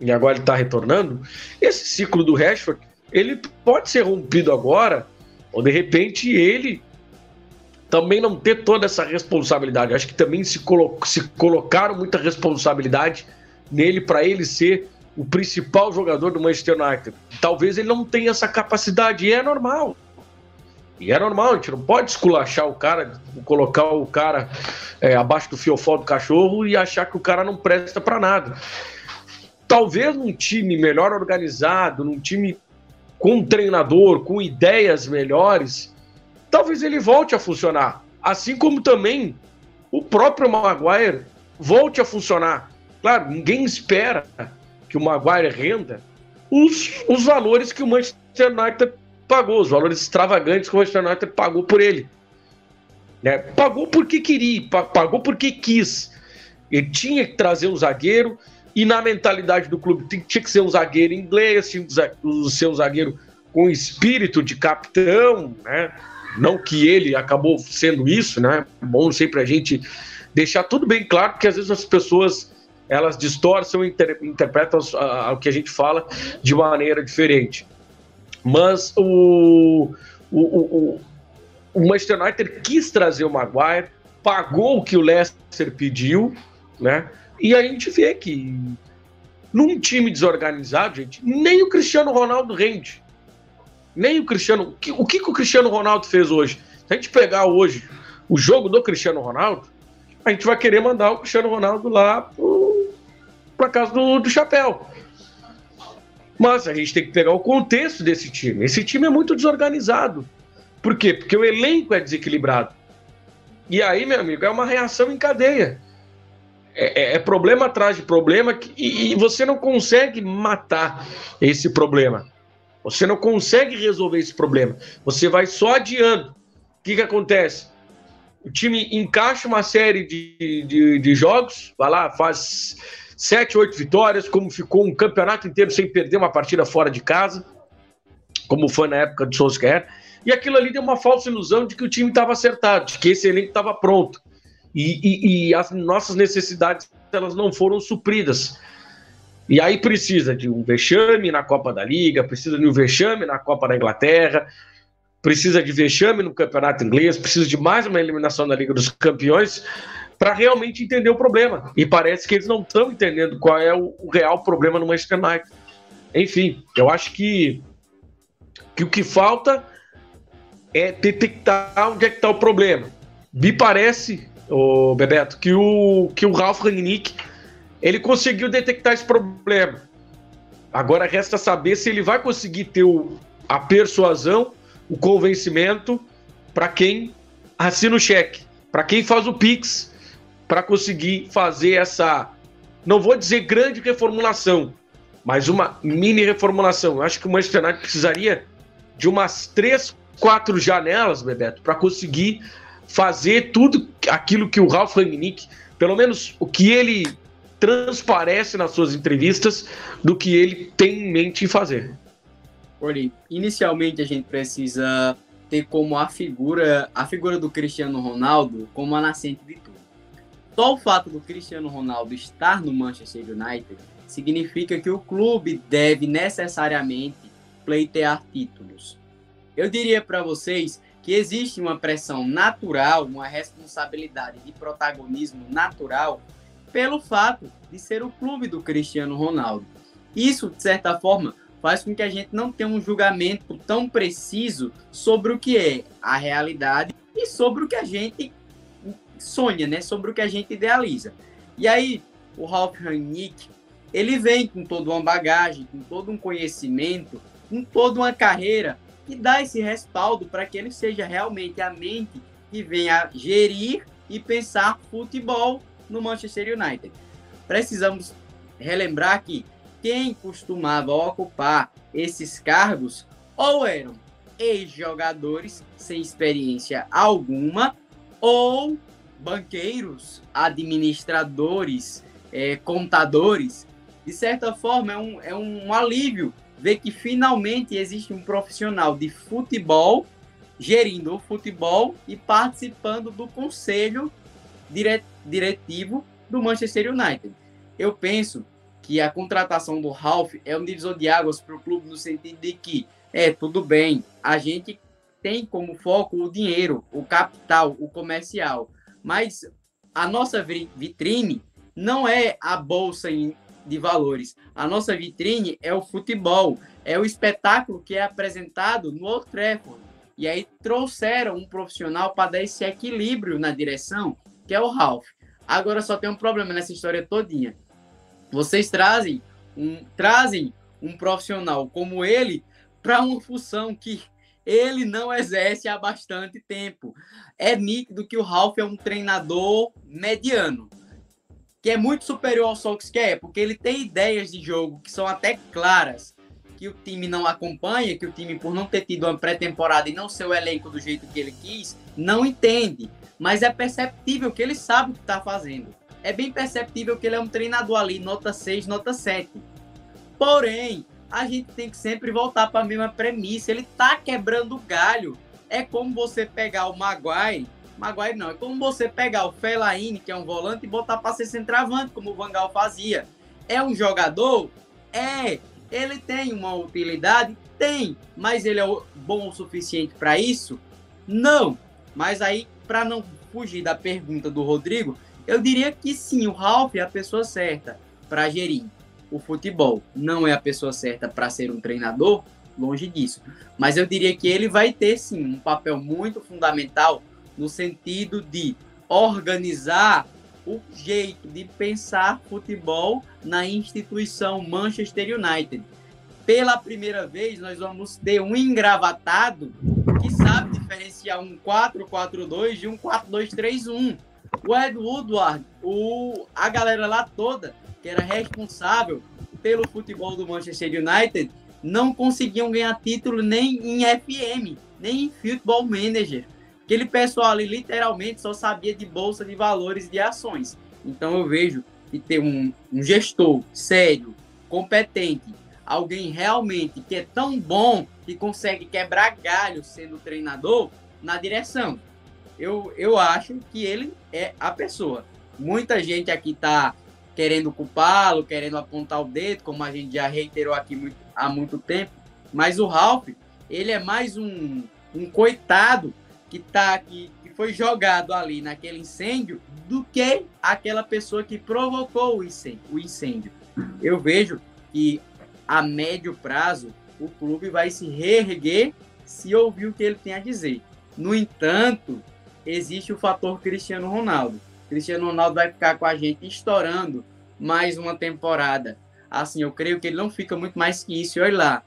e agora ele está retornando, esse ciclo do Rashford, ele pode ser rompido agora, ou de repente ele também não ter toda essa responsabilidade. Acho que também se, colo se colocaram muita responsabilidade nele para ele ser o principal jogador do Manchester United. Talvez ele não tenha essa capacidade, e é normal. E é normal, a gente não pode esculachar o cara, colocar o cara é, abaixo do fiofó do cachorro e achar que o cara não presta para nada. Talvez num time melhor organizado, num time com treinador, com ideias melhores, talvez ele volte a funcionar. Assim como também o próprio Maguire volte a funcionar. Claro, ninguém espera que o Maguire renda os, os valores que o Manchester United pagou, os valores extravagantes que o Manchester United pagou por ele. Né? Pagou porque queria, pagou porque quis. Ele tinha que trazer um zagueiro e na mentalidade do clube tinha que ser um zagueiro inglês, tinha que ser um zagueiro com espírito de capitão, né? Não que ele acabou sendo isso, né? É bom sempre a gente deixar tudo bem claro, porque às vezes as pessoas elas distorcem e interpretam o que a gente fala de maneira diferente. Mas o, o, o, o Manchester United quis trazer o Maguire, pagou o que o Leicester pediu, né? E a gente vê que num time desorganizado, gente, nem o Cristiano Ronaldo rende. Nem o Cristiano. O que, que o Cristiano Ronaldo fez hoje? Se a gente pegar hoje o jogo do Cristiano Ronaldo, a gente vai querer mandar o Cristiano Ronaldo lá para casa do, do chapéu. Mas a gente tem que pegar o contexto desse time. Esse time é muito desorganizado. Por quê? Porque o elenco é desequilibrado. E aí, meu amigo, é uma reação em cadeia. é, é problema atrás de problema que, e, e você não consegue matar esse problema. Você não consegue resolver esse problema. Você vai só adiando. O que, que acontece? O time encaixa uma série de, de, de jogos, vai lá, faz sete, oito vitórias, como ficou um campeonato inteiro sem perder uma partida fora de casa, como foi na época do Solskjaer. E aquilo ali deu uma falsa ilusão de que o time estava acertado, de que esse elenco estava pronto. E, e, e, as nossas necessidades elas não foram supridas. E aí precisa de um vexame na Copa da Liga, precisa de um vexame na Copa da Inglaterra, precisa de vexame no Campeonato Inglês, precisa de mais uma eliminação na Liga dos Campeões para realmente entender o problema. E parece que eles não estão entendendo qual é o, o, real problema no Manchester United. Enfim, eu acho que, que o que falta é detectar onde é que está o problema. Me parece, o Bebeto, que o, que o Ralf Rangnick ele conseguiu detectar esse problema. Agora resta saber se ele vai conseguir ter o, a persuasão, o convencimento para quem assina o cheque, para quem faz o Pix, para conseguir fazer essa, não vou dizer grande reformulação, mas uma mini reformulação. Eu acho que o Manchester United precisaria de umas três, quatro janelas, Bebeto, para conseguir fazer tudo aquilo que o Ralf Rangnick, pelo menos o que ele transparece nas suas entrevistas do que ele tem em mente em fazer. Olha, inicialmente a gente precisa ter como a figura, a figura do Cristiano Ronaldo como a nascente de tudo. Só o fato do Cristiano Ronaldo estar no Manchester United significa que o clube deve necessariamente pleitear títulos. Eu diria para vocês que existe uma pressão natural, uma responsabilidade de protagonismo natural pelo fato de ser o clube do Cristiano Ronaldo. Isso, de certa forma, faz com que a gente não tenha um julgamento tão preciso sobre o que é a realidade e sobre o que a gente sonha, né? Sobre o que a gente idealiza. E aí, o Ralph Rangnick, ele vem com toda uma bagagem, com todo um conhecimento, com toda uma carreira que dá esse respaldo para que ele seja realmente a mente que venha gerir e pensar futebol no Manchester United. Precisamos relembrar que quem costumava ocupar esses cargos ou eram ex-jogadores sem experiência alguma ou banqueiros, administradores, é, contadores. De certa forma, é um, é um alívio ver que finalmente existe um profissional de futebol gerindo o futebol e participando do conselho dire, diretivo do Manchester United. Eu penso que a contratação do Ralph é um divisor de águas para o clube no sentido de que é tudo bem, a gente tem como foco o dinheiro, o capital, o comercial, mas a nossa vitrine não é a bolsa de valores. A nossa vitrine é o futebol, é o espetáculo que é apresentado no Old Trafford. E aí trouxeram um profissional para dar esse equilíbrio na direção que é o Ralph. Agora só tem um problema nessa história todinha. Vocês trazem um, trazem um profissional como ele para uma função que ele não exerce há bastante tempo. É nítido que o Ralph é um treinador mediano, que é muito superior ao Solskjaer, porque ele tem ideias de jogo que são até claras, que o time não acompanha, que o time, por não ter tido uma pré-temporada e não ser o elenco do jeito que ele quis, não entende mas é perceptível que ele sabe o que está fazendo. É bem perceptível que ele é um treinador ali, nota 6, nota 7. Porém, a gente tem que sempre voltar para a mesma premissa. Ele está quebrando o galho. É como você pegar o Maguire. Maguire não, é como você pegar o Fellaini, que é um volante, e botar para ser centroavante, como o Vangal fazia. É um jogador? É. Ele tem uma utilidade? Tem. Mas ele é bom o suficiente para isso? Não. Mas aí para não fugir da pergunta do Rodrigo, eu diria que sim, o Ralph é a pessoa certa para gerir o futebol. Não é a pessoa certa para ser um treinador, longe disso. Mas eu diria que ele vai ter sim um papel muito fundamental no sentido de organizar o jeito de pensar futebol na instituição Manchester United. Pela primeira vez, nós vamos ter um engravatado que sabe diferenciar um 4-4-2 de um 4-2-3-1. o Ed Woodward, o, a galera lá toda, que era responsável pelo futebol do Manchester United, não conseguiam ganhar título nem em FM, nem em Football Manager. Aquele pessoal ali literalmente só sabia de bolsa de valores de ações. Então eu vejo que ter um, um gestor sério, competente, alguém realmente que é tão bom que consegue quebrar galho sendo treinador na direção. Eu, eu acho que ele é a pessoa. Muita gente aqui está querendo culpá-lo, querendo apontar o dedo, como a gente já reiterou aqui muito, há muito tempo. Mas o Ralph, ele é mais um, um coitado que tá que foi jogado ali naquele incêndio, do que aquela pessoa que provocou. O incêndio. Eu vejo que a médio prazo o clube vai se reerguer se ouvir o que ele tem a dizer. No entanto, existe o fator Cristiano Ronaldo. Cristiano Ronaldo vai ficar com a gente estourando mais uma temporada. Assim, eu creio que ele não fica muito mais que isso. Olha lá,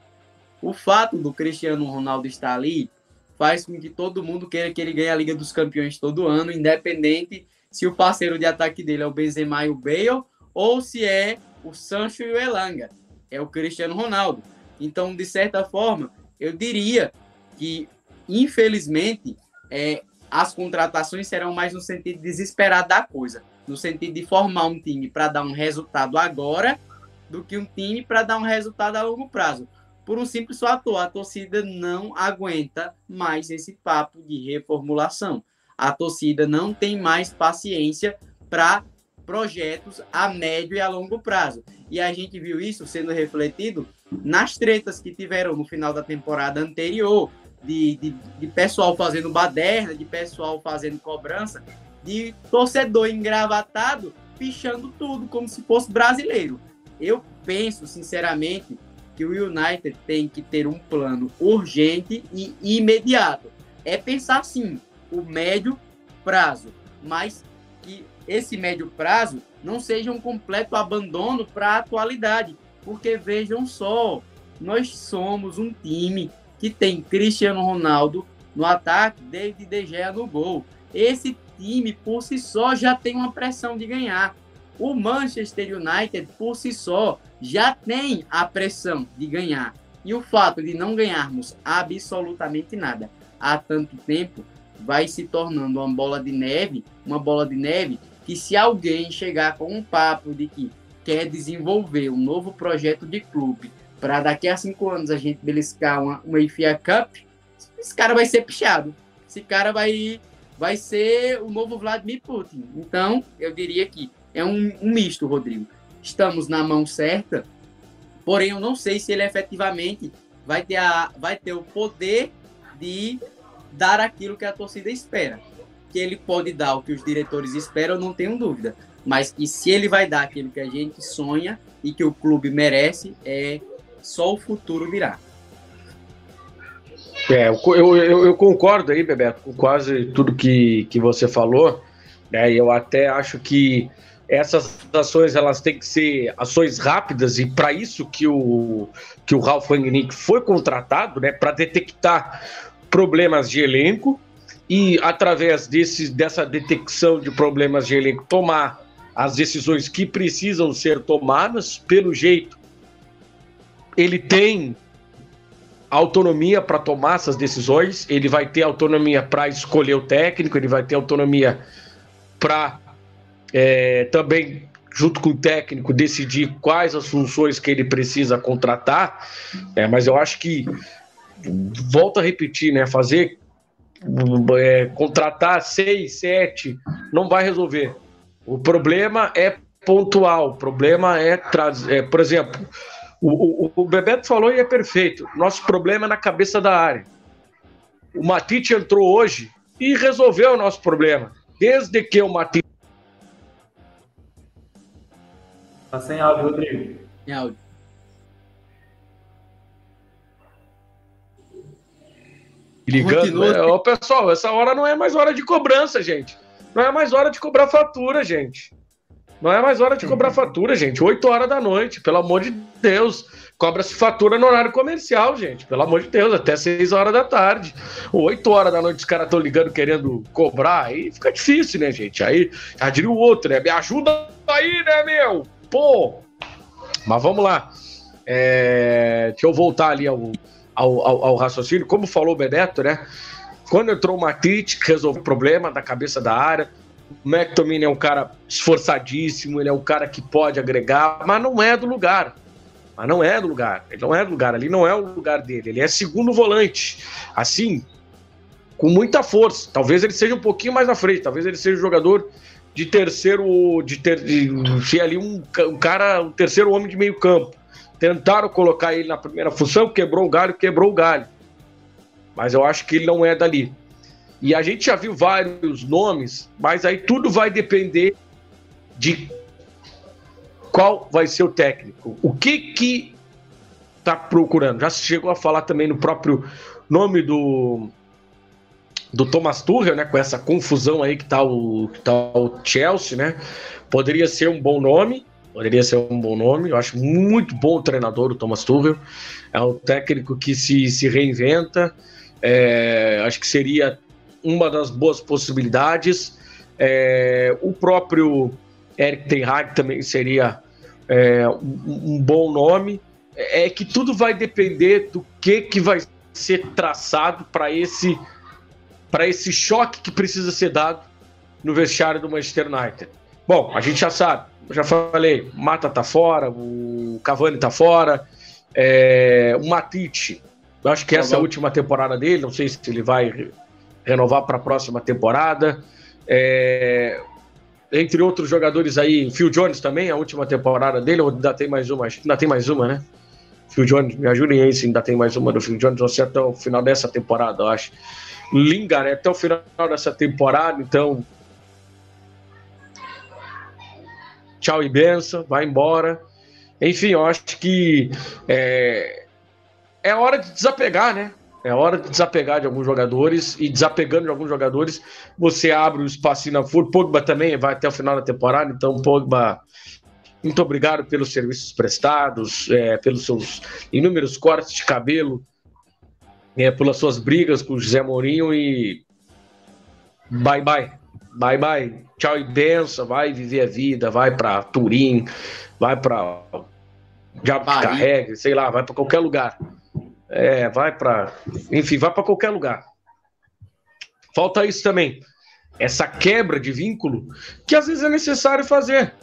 o fato do Cristiano Ronaldo estar ali faz com que todo mundo queira que ele ganhe a Liga dos Campeões todo ano, independente se o parceiro de ataque dele é o Benzema e o Bale ou se é o Sancho e o Elanga. É o Cristiano Ronaldo. Então, de certa forma, eu diria que, infelizmente, é, as contratações serão mais no sentido desesperado da coisa, no sentido de formar um time para dar um resultado agora, do que um time para dar um resultado a longo prazo. Por um simples fator, a torcida não aguenta mais esse papo de reformulação. A torcida não tem mais paciência para projetos a médio e a longo prazo. E a gente viu isso sendo refletido nas tretas que tiveram no final da temporada anterior, de, de, de pessoal fazendo baderna, de pessoal fazendo cobrança, de torcedor engravatado pichando tudo como se fosse brasileiro. Eu penso, sinceramente, que o United tem que ter um plano urgente e imediato. É pensar sim, o médio prazo, mas que esse médio prazo não seja um completo abandono para a atualidade, porque vejam só, nós somos um time que tem Cristiano Ronaldo no ataque, David De Gea no gol. Esse time, por si só, já tem uma pressão de ganhar. O Manchester United, por si só, já tem a pressão de ganhar. E o fato de não ganharmos absolutamente nada há tanto tempo vai se tornando uma bola de neve, uma bola de neve que se alguém chegar com um papo de que quer desenvolver um novo projeto de clube para daqui a cinco anos a gente beliscar uma, uma IFA Cup, esse cara vai ser pichado. Esse cara vai, vai ser o novo Vladimir Putin. Então, eu diria que é um, um misto, Rodrigo. Estamos na mão certa, porém eu não sei se ele efetivamente vai ter, a, vai ter o poder de dar aquilo que a torcida espera. Que ele pode dar o que os diretores esperam, não tenho dúvida. Mas que se ele vai dar aquilo que a gente sonha e que o clube merece, é só o futuro virá. É, eu, eu, eu, concordo aí, Bebeto, com quase tudo que, que você falou. Né? Eu até acho que essas ações elas têm que ser ações rápidas e para isso que o, que o Ralf Rangnick foi contratado, né? Para detectar problemas de elenco e através desse, dessa detecção de problemas de elenco tomar as decisões que precisam ser tomadas pelo jeito ele tem autonomia para tomar essas decisões, ele vai ter autonomia para escolher o técnico, ele vai ter autonomia para é, também, junto com o técnico, decidir quais as funções que ele precisa contratar. É, mas eu acho que, volto a repetir, né, fazer é, contratar seis, sete, não vai resolver. O problema é pontual, o problema é trazer, é, por exemplo, o, o, o Bebeto falou e é perfeito. Nosso problema é na cabeça da área. O Matite entrou hoje e resolveu o nosso problema. Desde que o Matite. Tá sem áudio, Rodrigo. Sem áudio. Ligando. Né? Ô, pessoal, essa hora não é mais hora de cobrança, gente. Não é mais hora de cobrar fatura, gente. Não é mais hora de cobrar fatura, gente. 8 horas da noite, pelo amor de Deus. Cobra-se fatura no horário comercial, gente. Pelo amor de Deus, até 6 horas da tarde. 8 horas da noite os caras estão ligando querendo cobrar. Aí fica difícil, né, gente? Aí já diria o outro, né? Me ajuda aí, né, meu? Pô! Mas vamos lá. É... Deixa eu voltar ali ao, ao, ao, ao raciocínio. Como falou o Beneto, né? Quando entrou o Matite, resolveu o problema da cabeça da área. O McTominay é um cara esforçadíssimo, ele é um cara que pode agregar, mas não é do lugar. Mas não é do lugar. Ele não é do lugar. Ali não é o lugar dele. Ele é segundo volante. Assim, com muita força. Talvez ele seja um pouquinho mais à frente. Talvez ele seja um jogador de terceiro. De ter, de ser ali um, um cara, um terceiro homem de meio campo. Tentaram colocar ele na primeira função, quebrou o galho, quebrou o galho. Mas eu acho que ele não é dali. E a gente já viu vários nomes, mas aí tudo vai depender de qual vai ser o técnico. O que que tá procurando? Já chegou a falar também no próprio nome do do Thomas Tuchel, né, com essa confusão aí que tá o que tá o Chelsea, né? Poderia ser um bom nome, poderia ser um bom nome. Eu acho muito bom o treinador, o Thomas Tuchel. É um técnico que se, se reinventa. É, acho que seria uma das boas possibilidades. É, o próprio Eric Ten Hag também seria é, um, um, bom nome. É que tudo vai depender do que, que vai ser traçado para esse para esse choque que precisa ser dado no vestiário do Manchester United. Bom, a gente já sabe, já falei, Mata tá fora, o Cavani tá fora, é, o Matite, eu acho que essa é a última temporada dele, não sei se ele vai renovar para a próxima temporada. É, entre outros jogadores aí, Phil Jones também, a última temporada dele, ou ainda tem mais uma? Acho que ainda tem mais uma, né? Phil Jones, me ajudem aí se ainda tem mais uma do Phil Jones, você até o final dessa temporada, eu acho. Lingard é até o final dessa temporada, então. Tchau e benção, vai embora. Enfim, eu acho que é, é hora de desapegar, né? É hora de desapegar de alguns jogadores e desapegando de alguns jogadores, você abre o espaço na FUR. Pogba também vai até o final da temporada, então Pogba, muito obrigado pelos serviços prestados, é, pelos seus inúmeros cortes de cabelo, é, pelas suas brigas com o José Mourinho e bye bye, bye bye, tchau e benção, vai viver a vida, vai para Turim, vai para já carrega, sei lá, vai para qualquer lugar. É, vai para. Enfim, vai para qualquer lugar. Falta isso também. Essa quebra de vínculo, que às vezes é necessário fazer.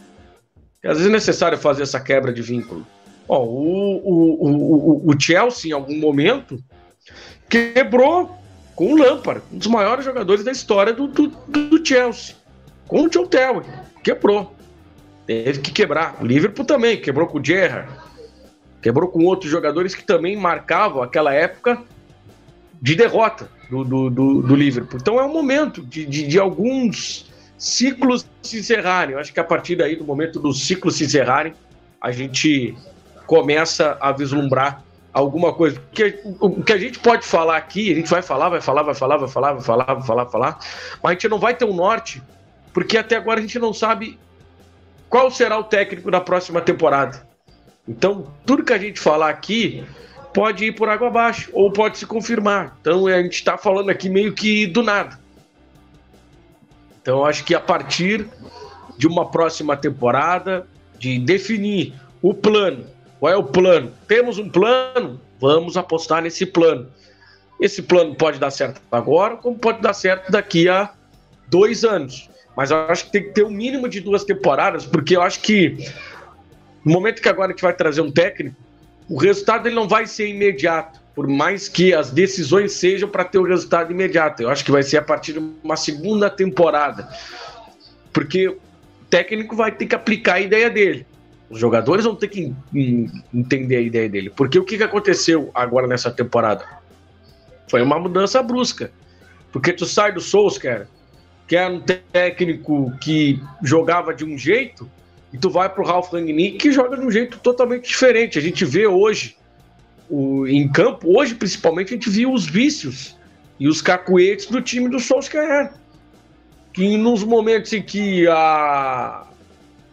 Que às vezes é necessário fazer essa quebra de vínculo. Ó, o, o, o, o Chelsea, em algum momento, quebrou com o Lampard, um dos maiores jogadores da história do, do, do Chelsea. Com o John Terry. Quebrou. Teve que quebrar. O Liverpool também quebrou com o Gerrard. Quebrou com outros jogadores que também marcavam aquela época de derrota do, do, do, do Liverpool. Então é um momento de, de, de, alguns ciclos se encerrarem. Eu acho que a partir daí, do momento dos ciclos se encerrarem, a gente começa a vislumbrar alguma coisa. Porque o que a gente pode falar aqui, a gente vai falar, vai falar, vai falar, vai falar, vai falar, vai falar, vai falar, mas a gente não vai ter um norte, porque até agora a gente não sabe qual será o técnico da próxima temporada. Então, tudo que a gente falar aqui pode ir por água abaixo ou pode se confirmar. Então, a gente está falando aqui meio que do nada. Então, acho que a partir de uma próxima temporada, de definir o plano. Qual é o plano? Temos um plano? Vamos apostar nesse plano. Esse plano pode dar certo agora, como pode dar certo daqui a dois anos. Mas eu acho que tem que ter um mínimo de duas temporadas, porque eu acho que no momento que agora a gente vai trazer um técnico, o resultado ele não vai ser imediato, por mais que as decisões sejam para ter o resultado imediato. Eu acho que vai ser a partir de uma segunda temporada. Porque o técnico vai ter que aplicar a ideia dele. Os jogadores vão ter que entender a ideia dele. Porque o que aconteceu agora nessa temporada? Foi uma mudança brusca. Porque tu sai do Solskjaer, que era um técnico que jogava de um jeito, e tu vai pro Ralf Rangnick que joga de um jeito totalmente diferente. A gente vê hoje, o, em campo, hoje principalmente, a gente viu os vícios e os cacuetes do time do Solskjaer. Que nos momentos em que a,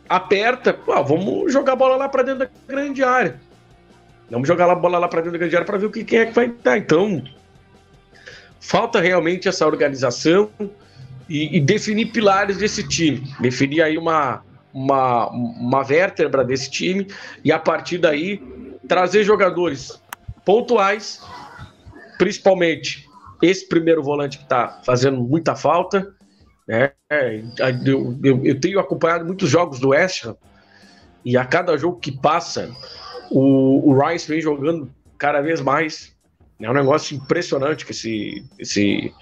aperta, ah, vamos jogar a bola lá para dentro da grande área. Vamos jogar a bola lá para dentro da grande área para ver o que quem é que vai dar. Então, falta realmente essa organização e, e, definir pilares desse time, definir aí uma, uma, uma vértebra desse time e a partir daí trazer jogadores pontuais, principalmente esse primeiro volante que está fazendo muita falta. Né? Eu, eu, eu, tenho acompanhado muitos jogos do West Ham e a cada jogo que passa, o, o Rice vem jogando cada vez mais. É um negócio impressionante que esse, esse,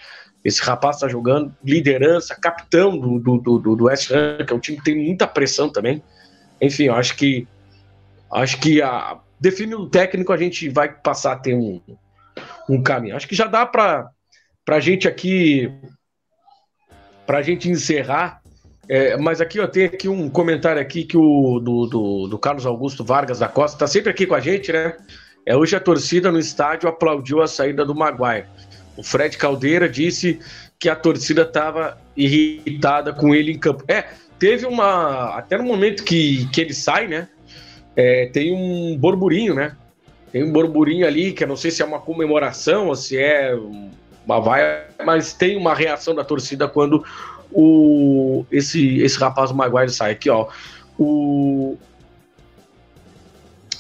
esse rapaz está jogando. Liderança, capitão do, do, do, do West Ham, que é um time que tem muita pressão também. Enfim, eu acho que acho que a, define um técnico, a gente vai passar a ter um, um caminho. Acho que já dá para a gente aqui, para a gente encerrar. É, mas aqui eu tenho aqui um comentário aqui que o do, do, do Carlos Augusto Vargas da Costa está sempre aqui com a gente, né? É, hoje a torcida no estádio aplaudiu a saída do Maguire. O Fred Caldeira disse que a torcida estava irritada com ele em campo. É, teve uma. Até no momento que, que ele sai, né? é, tem um burburinho, né? Tem um burburinho ali, que eu não sei se é uma comemoração ou se é uma vai, mas tem uma reação da torcida quando o esse esse rapaz Maguire sai aqui, ó. O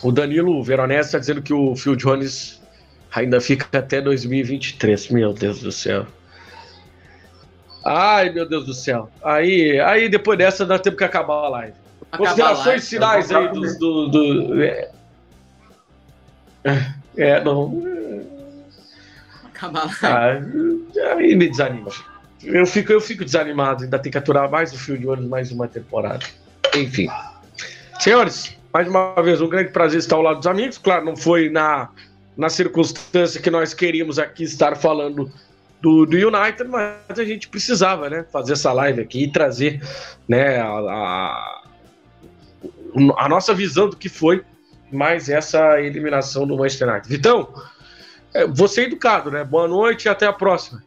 o Danilo Veronese está dizendo que o Phil Jones ainda fica até 2023. Meu Deus do céu. Ai, meu Deus do céu. Aí, aí depois dessa nós temos que acabar a live. Considerações finais aí dos, do, do, é, é, não. Acabar ah, aí me desanima. Eu fico, eu fico desanimado, ainda tem que aturar mais o fio de olho mais uma temporada. Enfim. Senhores, mais uma vez, um grande prazer estar ao lado dos amigos. Claro, não foi na, na circunstância que nós queríamos aqui estar falando do, do United, mas a gente precisava, né? Fazer essa live aqui e trazer né, a, a a nossa visão do que foi mais essa eliminação do Manchester United. Vitão, é, você é educado, né? Boa noite e até a próxima.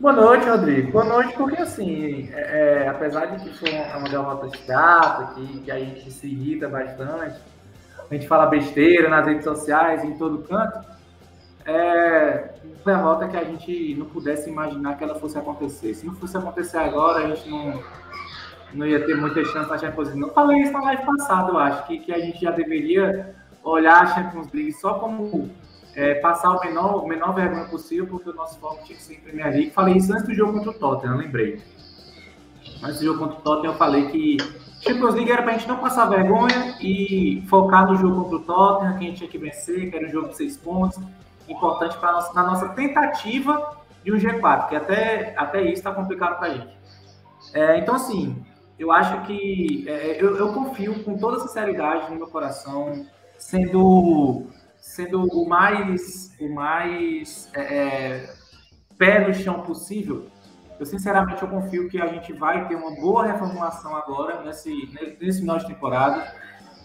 Boa noite, Rodrigo. Boa noite, porque assim, é, é apesar de que foi uma derrota chata, que, que a gente se irrita bastante, a gente fala besteira nas redes sociais, em todo canto, é uma derrota que a gente não pudesse imaginar que ela fosse acontecer. Se não fosse acontecer agora, a gente não, não ia ter muita chance na Champions League. Não falei isso na live passada, eu acho, que, que a gente já deveria olhar a Champions League só como é, passar o menor, o menor vergonha possível, porque o nosso foco tinha que ser em Premier League. Falei isso antes do jogo contra o Tottenham, lembrei. Antes do jogo contra o Tottenham, eu falei que Champions League era pra gente não passar vergonha e focar no jogo contra o Tottenham, que a gente tinha que vencer, que era um jogo de seis pontos. Importante para na nossa tentativa de um G4, que até, até isso está complicado para a gente. É, então, assim, eu acho que é, eu, eu, confio com toda sinceridade no meu coração, sendo sendo o mais o mais é, é, pé no chão possível. Eu sinceramente eu confio que a gente vai ter uma boa reformulação agora nesse nesse final de temporada.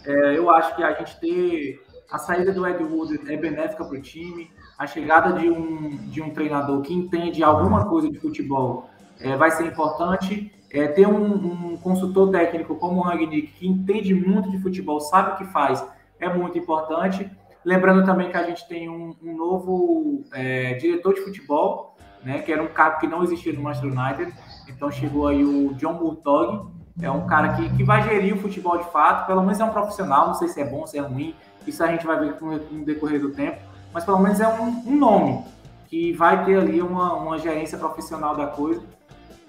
É, eu acho que a gente ter a saída do Ed Wood é benéfica para o time. A chegada de um, de um treinador que entende alguma coisa de futebol é, vai ser importante. É, ter um, um, consultor técnico como o Ragnick, que entende muito de futebol, sabe o que faz, é muito importante. Lembrando também que a gente tem um, um novo é, diretor de futebol, né, que era um cara que não existia no Manchester United. Então chegou aí o John Murtog, é um cara que, que vai gerir o futebol de fato, pelo menos é um profissional, não sei se é bom, se é ruim, isso a gente vai ver no, decorrer do tempo, mas pelo menos é um, um nome que vai ter ali uma, uma gerência profissional da coisa.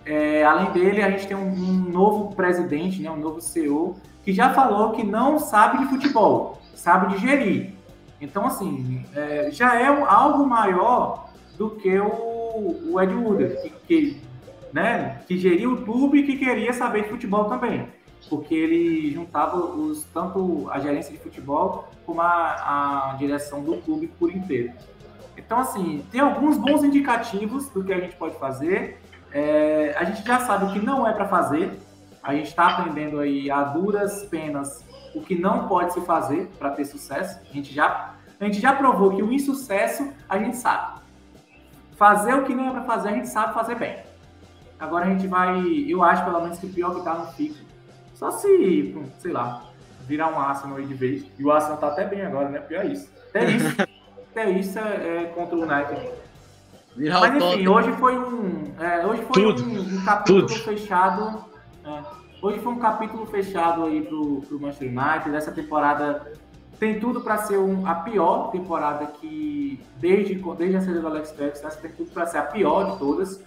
É, além dele, a gente tem um, um, novo presidente, né, um novo CEO, que já falou que não sabe de futebol, sabe de gerir. Então, assim, é, já é algo maior do que o, o Ed Wood, que, que, né, que geria o clube e que queria saber de futebol também. Porque ele juntava os, tanto a gerência de futebol como a, a direção do clube por inteiro. Então, assim, tem alguns bons indicativos do que a gente pode fazer é, a gente já sabe o que não é para fazer. A gente está aprendendo aí a duras penas o que não pode se fazer para ter sucesso. A gente já a gente já provou que o insucesso a gente sabe. Fazer o que não é para fazer, a gente sabe fazer bem. Agora a gente vai, eu acho pelo menos que o pior que tá no fica. Só se, sei lá, virar um Arsenal aí de vez. E o Arsenal tá até bem agora, né? Pior isso. Até isso, até isso é, é contra o United. Virar Mas enfim, hoje foi um. É, hoje foi um, um, capítulo Tudo. fechado. É, hoje foi um capítulo fechado aí pro, pro Manchester United. Essa temporada tem tudo para ser um, a pior temporada que desde, desde a saída do Alex Ferguson, tem tudo para ser a pior de todas,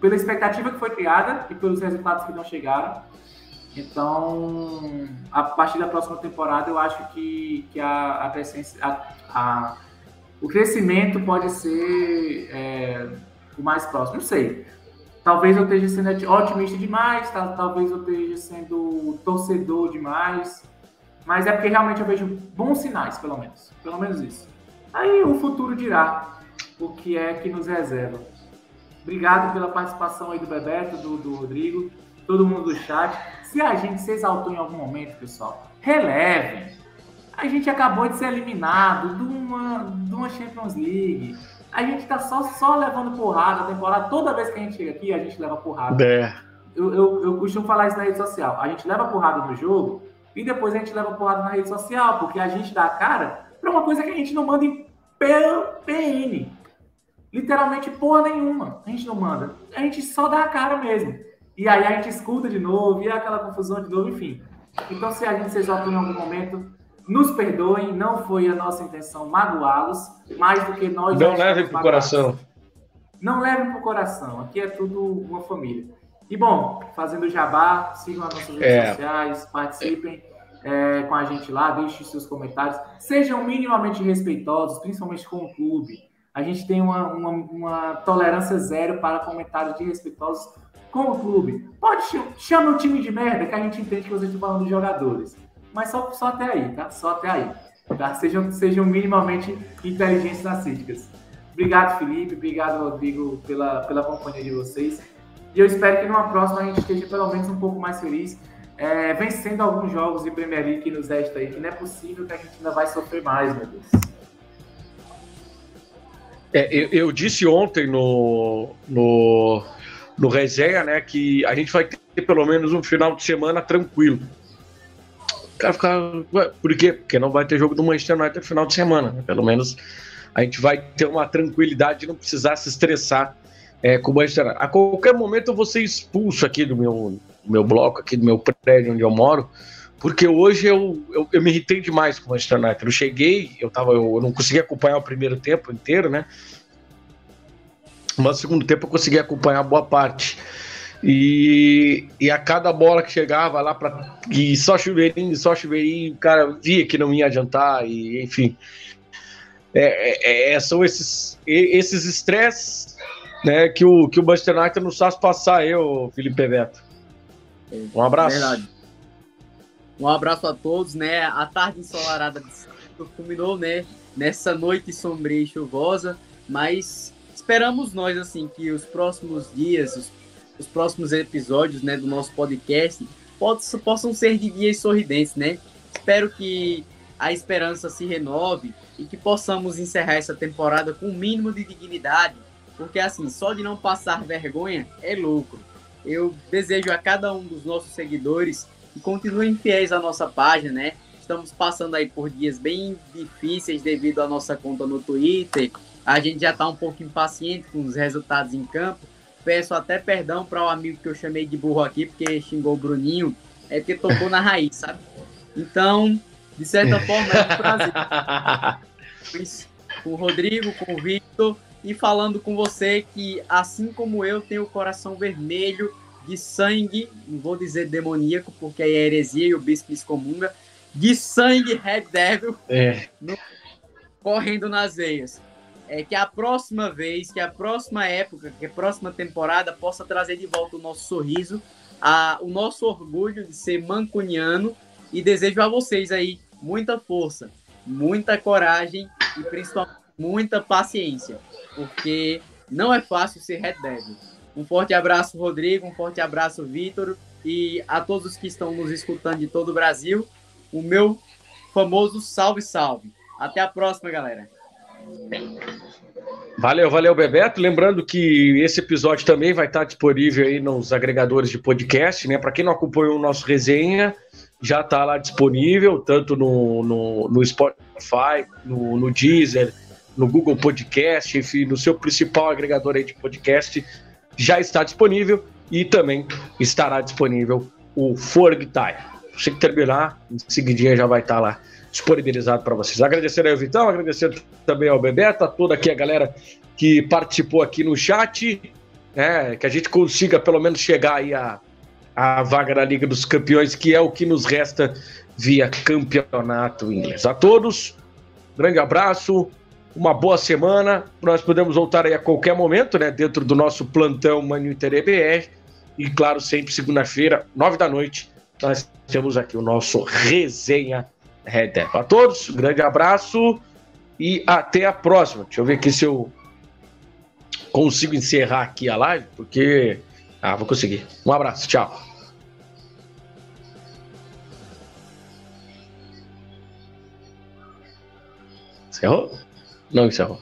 pela expectativa que foi criada e pelos resultados que não chegaram. Então, a partir da próxima temporada, eu acho que, que a, a, a, a o crescimento pode ser é, o mais próximo. Não sei. Talvez eu esteja sendo otimista demais, talvez eu esteja sendo torcedor demais. Mas é porque realmente eu vejo bons sinais, pelo menos. Pelo menos isso. Aí o futuro dirá o que é que nos reserva. Obrigado pela participação aí do Bebeto, do, do Rodrigo, todo mundo do chat. Se a gente se exaltou em algum momento, pessoal, relevem. A gente acabou de ser eliminado de uma, de uma Champions League. A gente tá só, só levando porrada a temporada. Toda vez que a gente chega aqui, a gente leva porrada. É. Eu, eu, eu costumo falar isso na rede social. A gente leva porrada no jogo e depois a gente leva porrada na rede social, porque a gente dá a cara para uma coisa que a gente não manda em PN. Literalmente porra nenhuma. A gente não manda. A gente só dá a cara mesmo. E aí a gente escuta de novo, e é aquela confusão de novo, enfim. Então, se a gente se exaltou em algum momento, nos perdoem, não foi a nossa intenção magoá-los, mais do que nós. Não levem para o coração. Não levem para o coração. Aqui é tudo uma família. E bom, fazendo jabá, sigam as nossas redes é. sociais, participem é, com a gente lá, deixem seus comentários, sejam minimamente respeitosos, principalmente com o clube. A gente tem uma, uma, uma tolerância zero para comentários desrespeitosos com o clube. Pode chamar o time de merda, que a gente entende que vocês estão falando dos jogadores. Mas só, só até aí, tá? Só até aí. Tá? Sejam, sejam minimamente inteligentes narcísticas. Obrigado, Felipe. Obrigado, Rodrigo, pela, pela companhia de vocês. E eu espero que numa próxima a gente esteja pelo menos um pouco mais feliz, é, vencendo alguns jogos de Premier League que nos resta aí, que não é possível que a gente ainda vai sofrer mais, meu Deus. É, eu, eu, disse ontem no, no, no resenha, né, que a gente vai ter pelo menos um final de semana tranquilo. O cara ficar. Por quê? Porque não vai ter jogo do Manchester United no final de semana. Né? Pelo menos a gente vai ter uma tranquilidade de não precisar se estressar é, com o. A qualquer momento eu vou ser expulso aqui do meu, do meu bloco, aqui do meu prédio onde eu moro, porque hoje eu, eu, eu me irritei demais com o Manchester United. Eu cheguei, eu, tava, eu, eu não consegui acompanhar o primeiro tempo inteiro, né? Mas no segundo tempo eu consegui acompanhar boa parte. E, e a cada bola que chegava lá para e só chuveirinho, só chuveirinho, o cara via que não ia adiantar e enfim. É, é, é são esses esses estresses né, que o, que o Manchester United nos faz passar, eu, Felipe Veto. Um abraço. Verdade. Um abraço a todos, né? A tarde ensolarada culminou, né? Nessa noite sombria e chuvosa, mas esperamos nós, assim, que os próximos dias, os, os próximos episódios, né, do nosso podcast possam, possam ser de dias sorridentes, né? Espero que a esperança se renove e que possamos encerrar essa temporada com o um mínimo de dignidade porque assim, só de não passar vergonha é lucro. Eu desejo a cada um dos nossos seguidores que continuem fiéis à nossa página, né? Estamos passando aí por dias bem difíceis devido à nossa conta no Twitter. A gente já está um pouco impaciente com os resultados em campo. Peço até perdão para o amigo que eu chamei de burro aqui, porque xingou o Bruninho. É porque tocou na raiz, sabe? Então, de certa forma, é um prazer. com o Rodrigo, com o Victor e falando com você que, assim como eu, tenho o coração vermelho de sangue, não vou dizer demoníaco, porque aí é heresia e o bispo excomunga, de sangue Red Devil é. no, correndo nas veias. É que a próxima vez, que a próxima época, que a próxima temporada possa trazer de volta o nosso sorriso, a, o nosso orgulho de ser mancuniano e desejo a vocês aí muita força, muita coragem e principalmente muita paciência porque não é fácil ser Red Devil. Um forte abraço, Rodrigo, um forte abraço, Vitor, e a todos que estão nos escutando de todo o Brasil, o meu famoso salve, salve. Até a próxima, galera. Valeu, valeu, Bebeto. Lembrando que esse episódio também vai estar disponível aí nos agregadores de podcast, né? Para quem não acompanhou o nosso resenha, já está lá disponível, tanto no, no, no Spotify, no, no, Deezer, no Google Podcast, enfim, no seu principal agregador aí de podcast, já está disponível e também estará disponível o Forgtai. Você que terminar, em seguidinha já vai estar lá disponibilizado para vocês. Agradecer ao Vitão, agradecer também ao Bebeto, a toda aqui a galera que participou aqui no chat, né, que a gente consiga pelo menos chegar aí a, a vaga na Liga dos Campeões, que é o que nos resta via campeonato inglês. A todos, grande abraço, uma boa semana. Nós podemos voltar aí a qualquer momento, né, dentro do nosso plantão Manu Inter EBR. E claro, sempre segunda-feira, nove da noite, nós temos aqui o nosso resenha Red A todos, um grande abraço e até a próxima. Deixa eu ver aqui se eu consigo encerrar aqui a live, porque. Ah, vou conseguir. Um abraço, tchau. Encerrou? Não encerrou.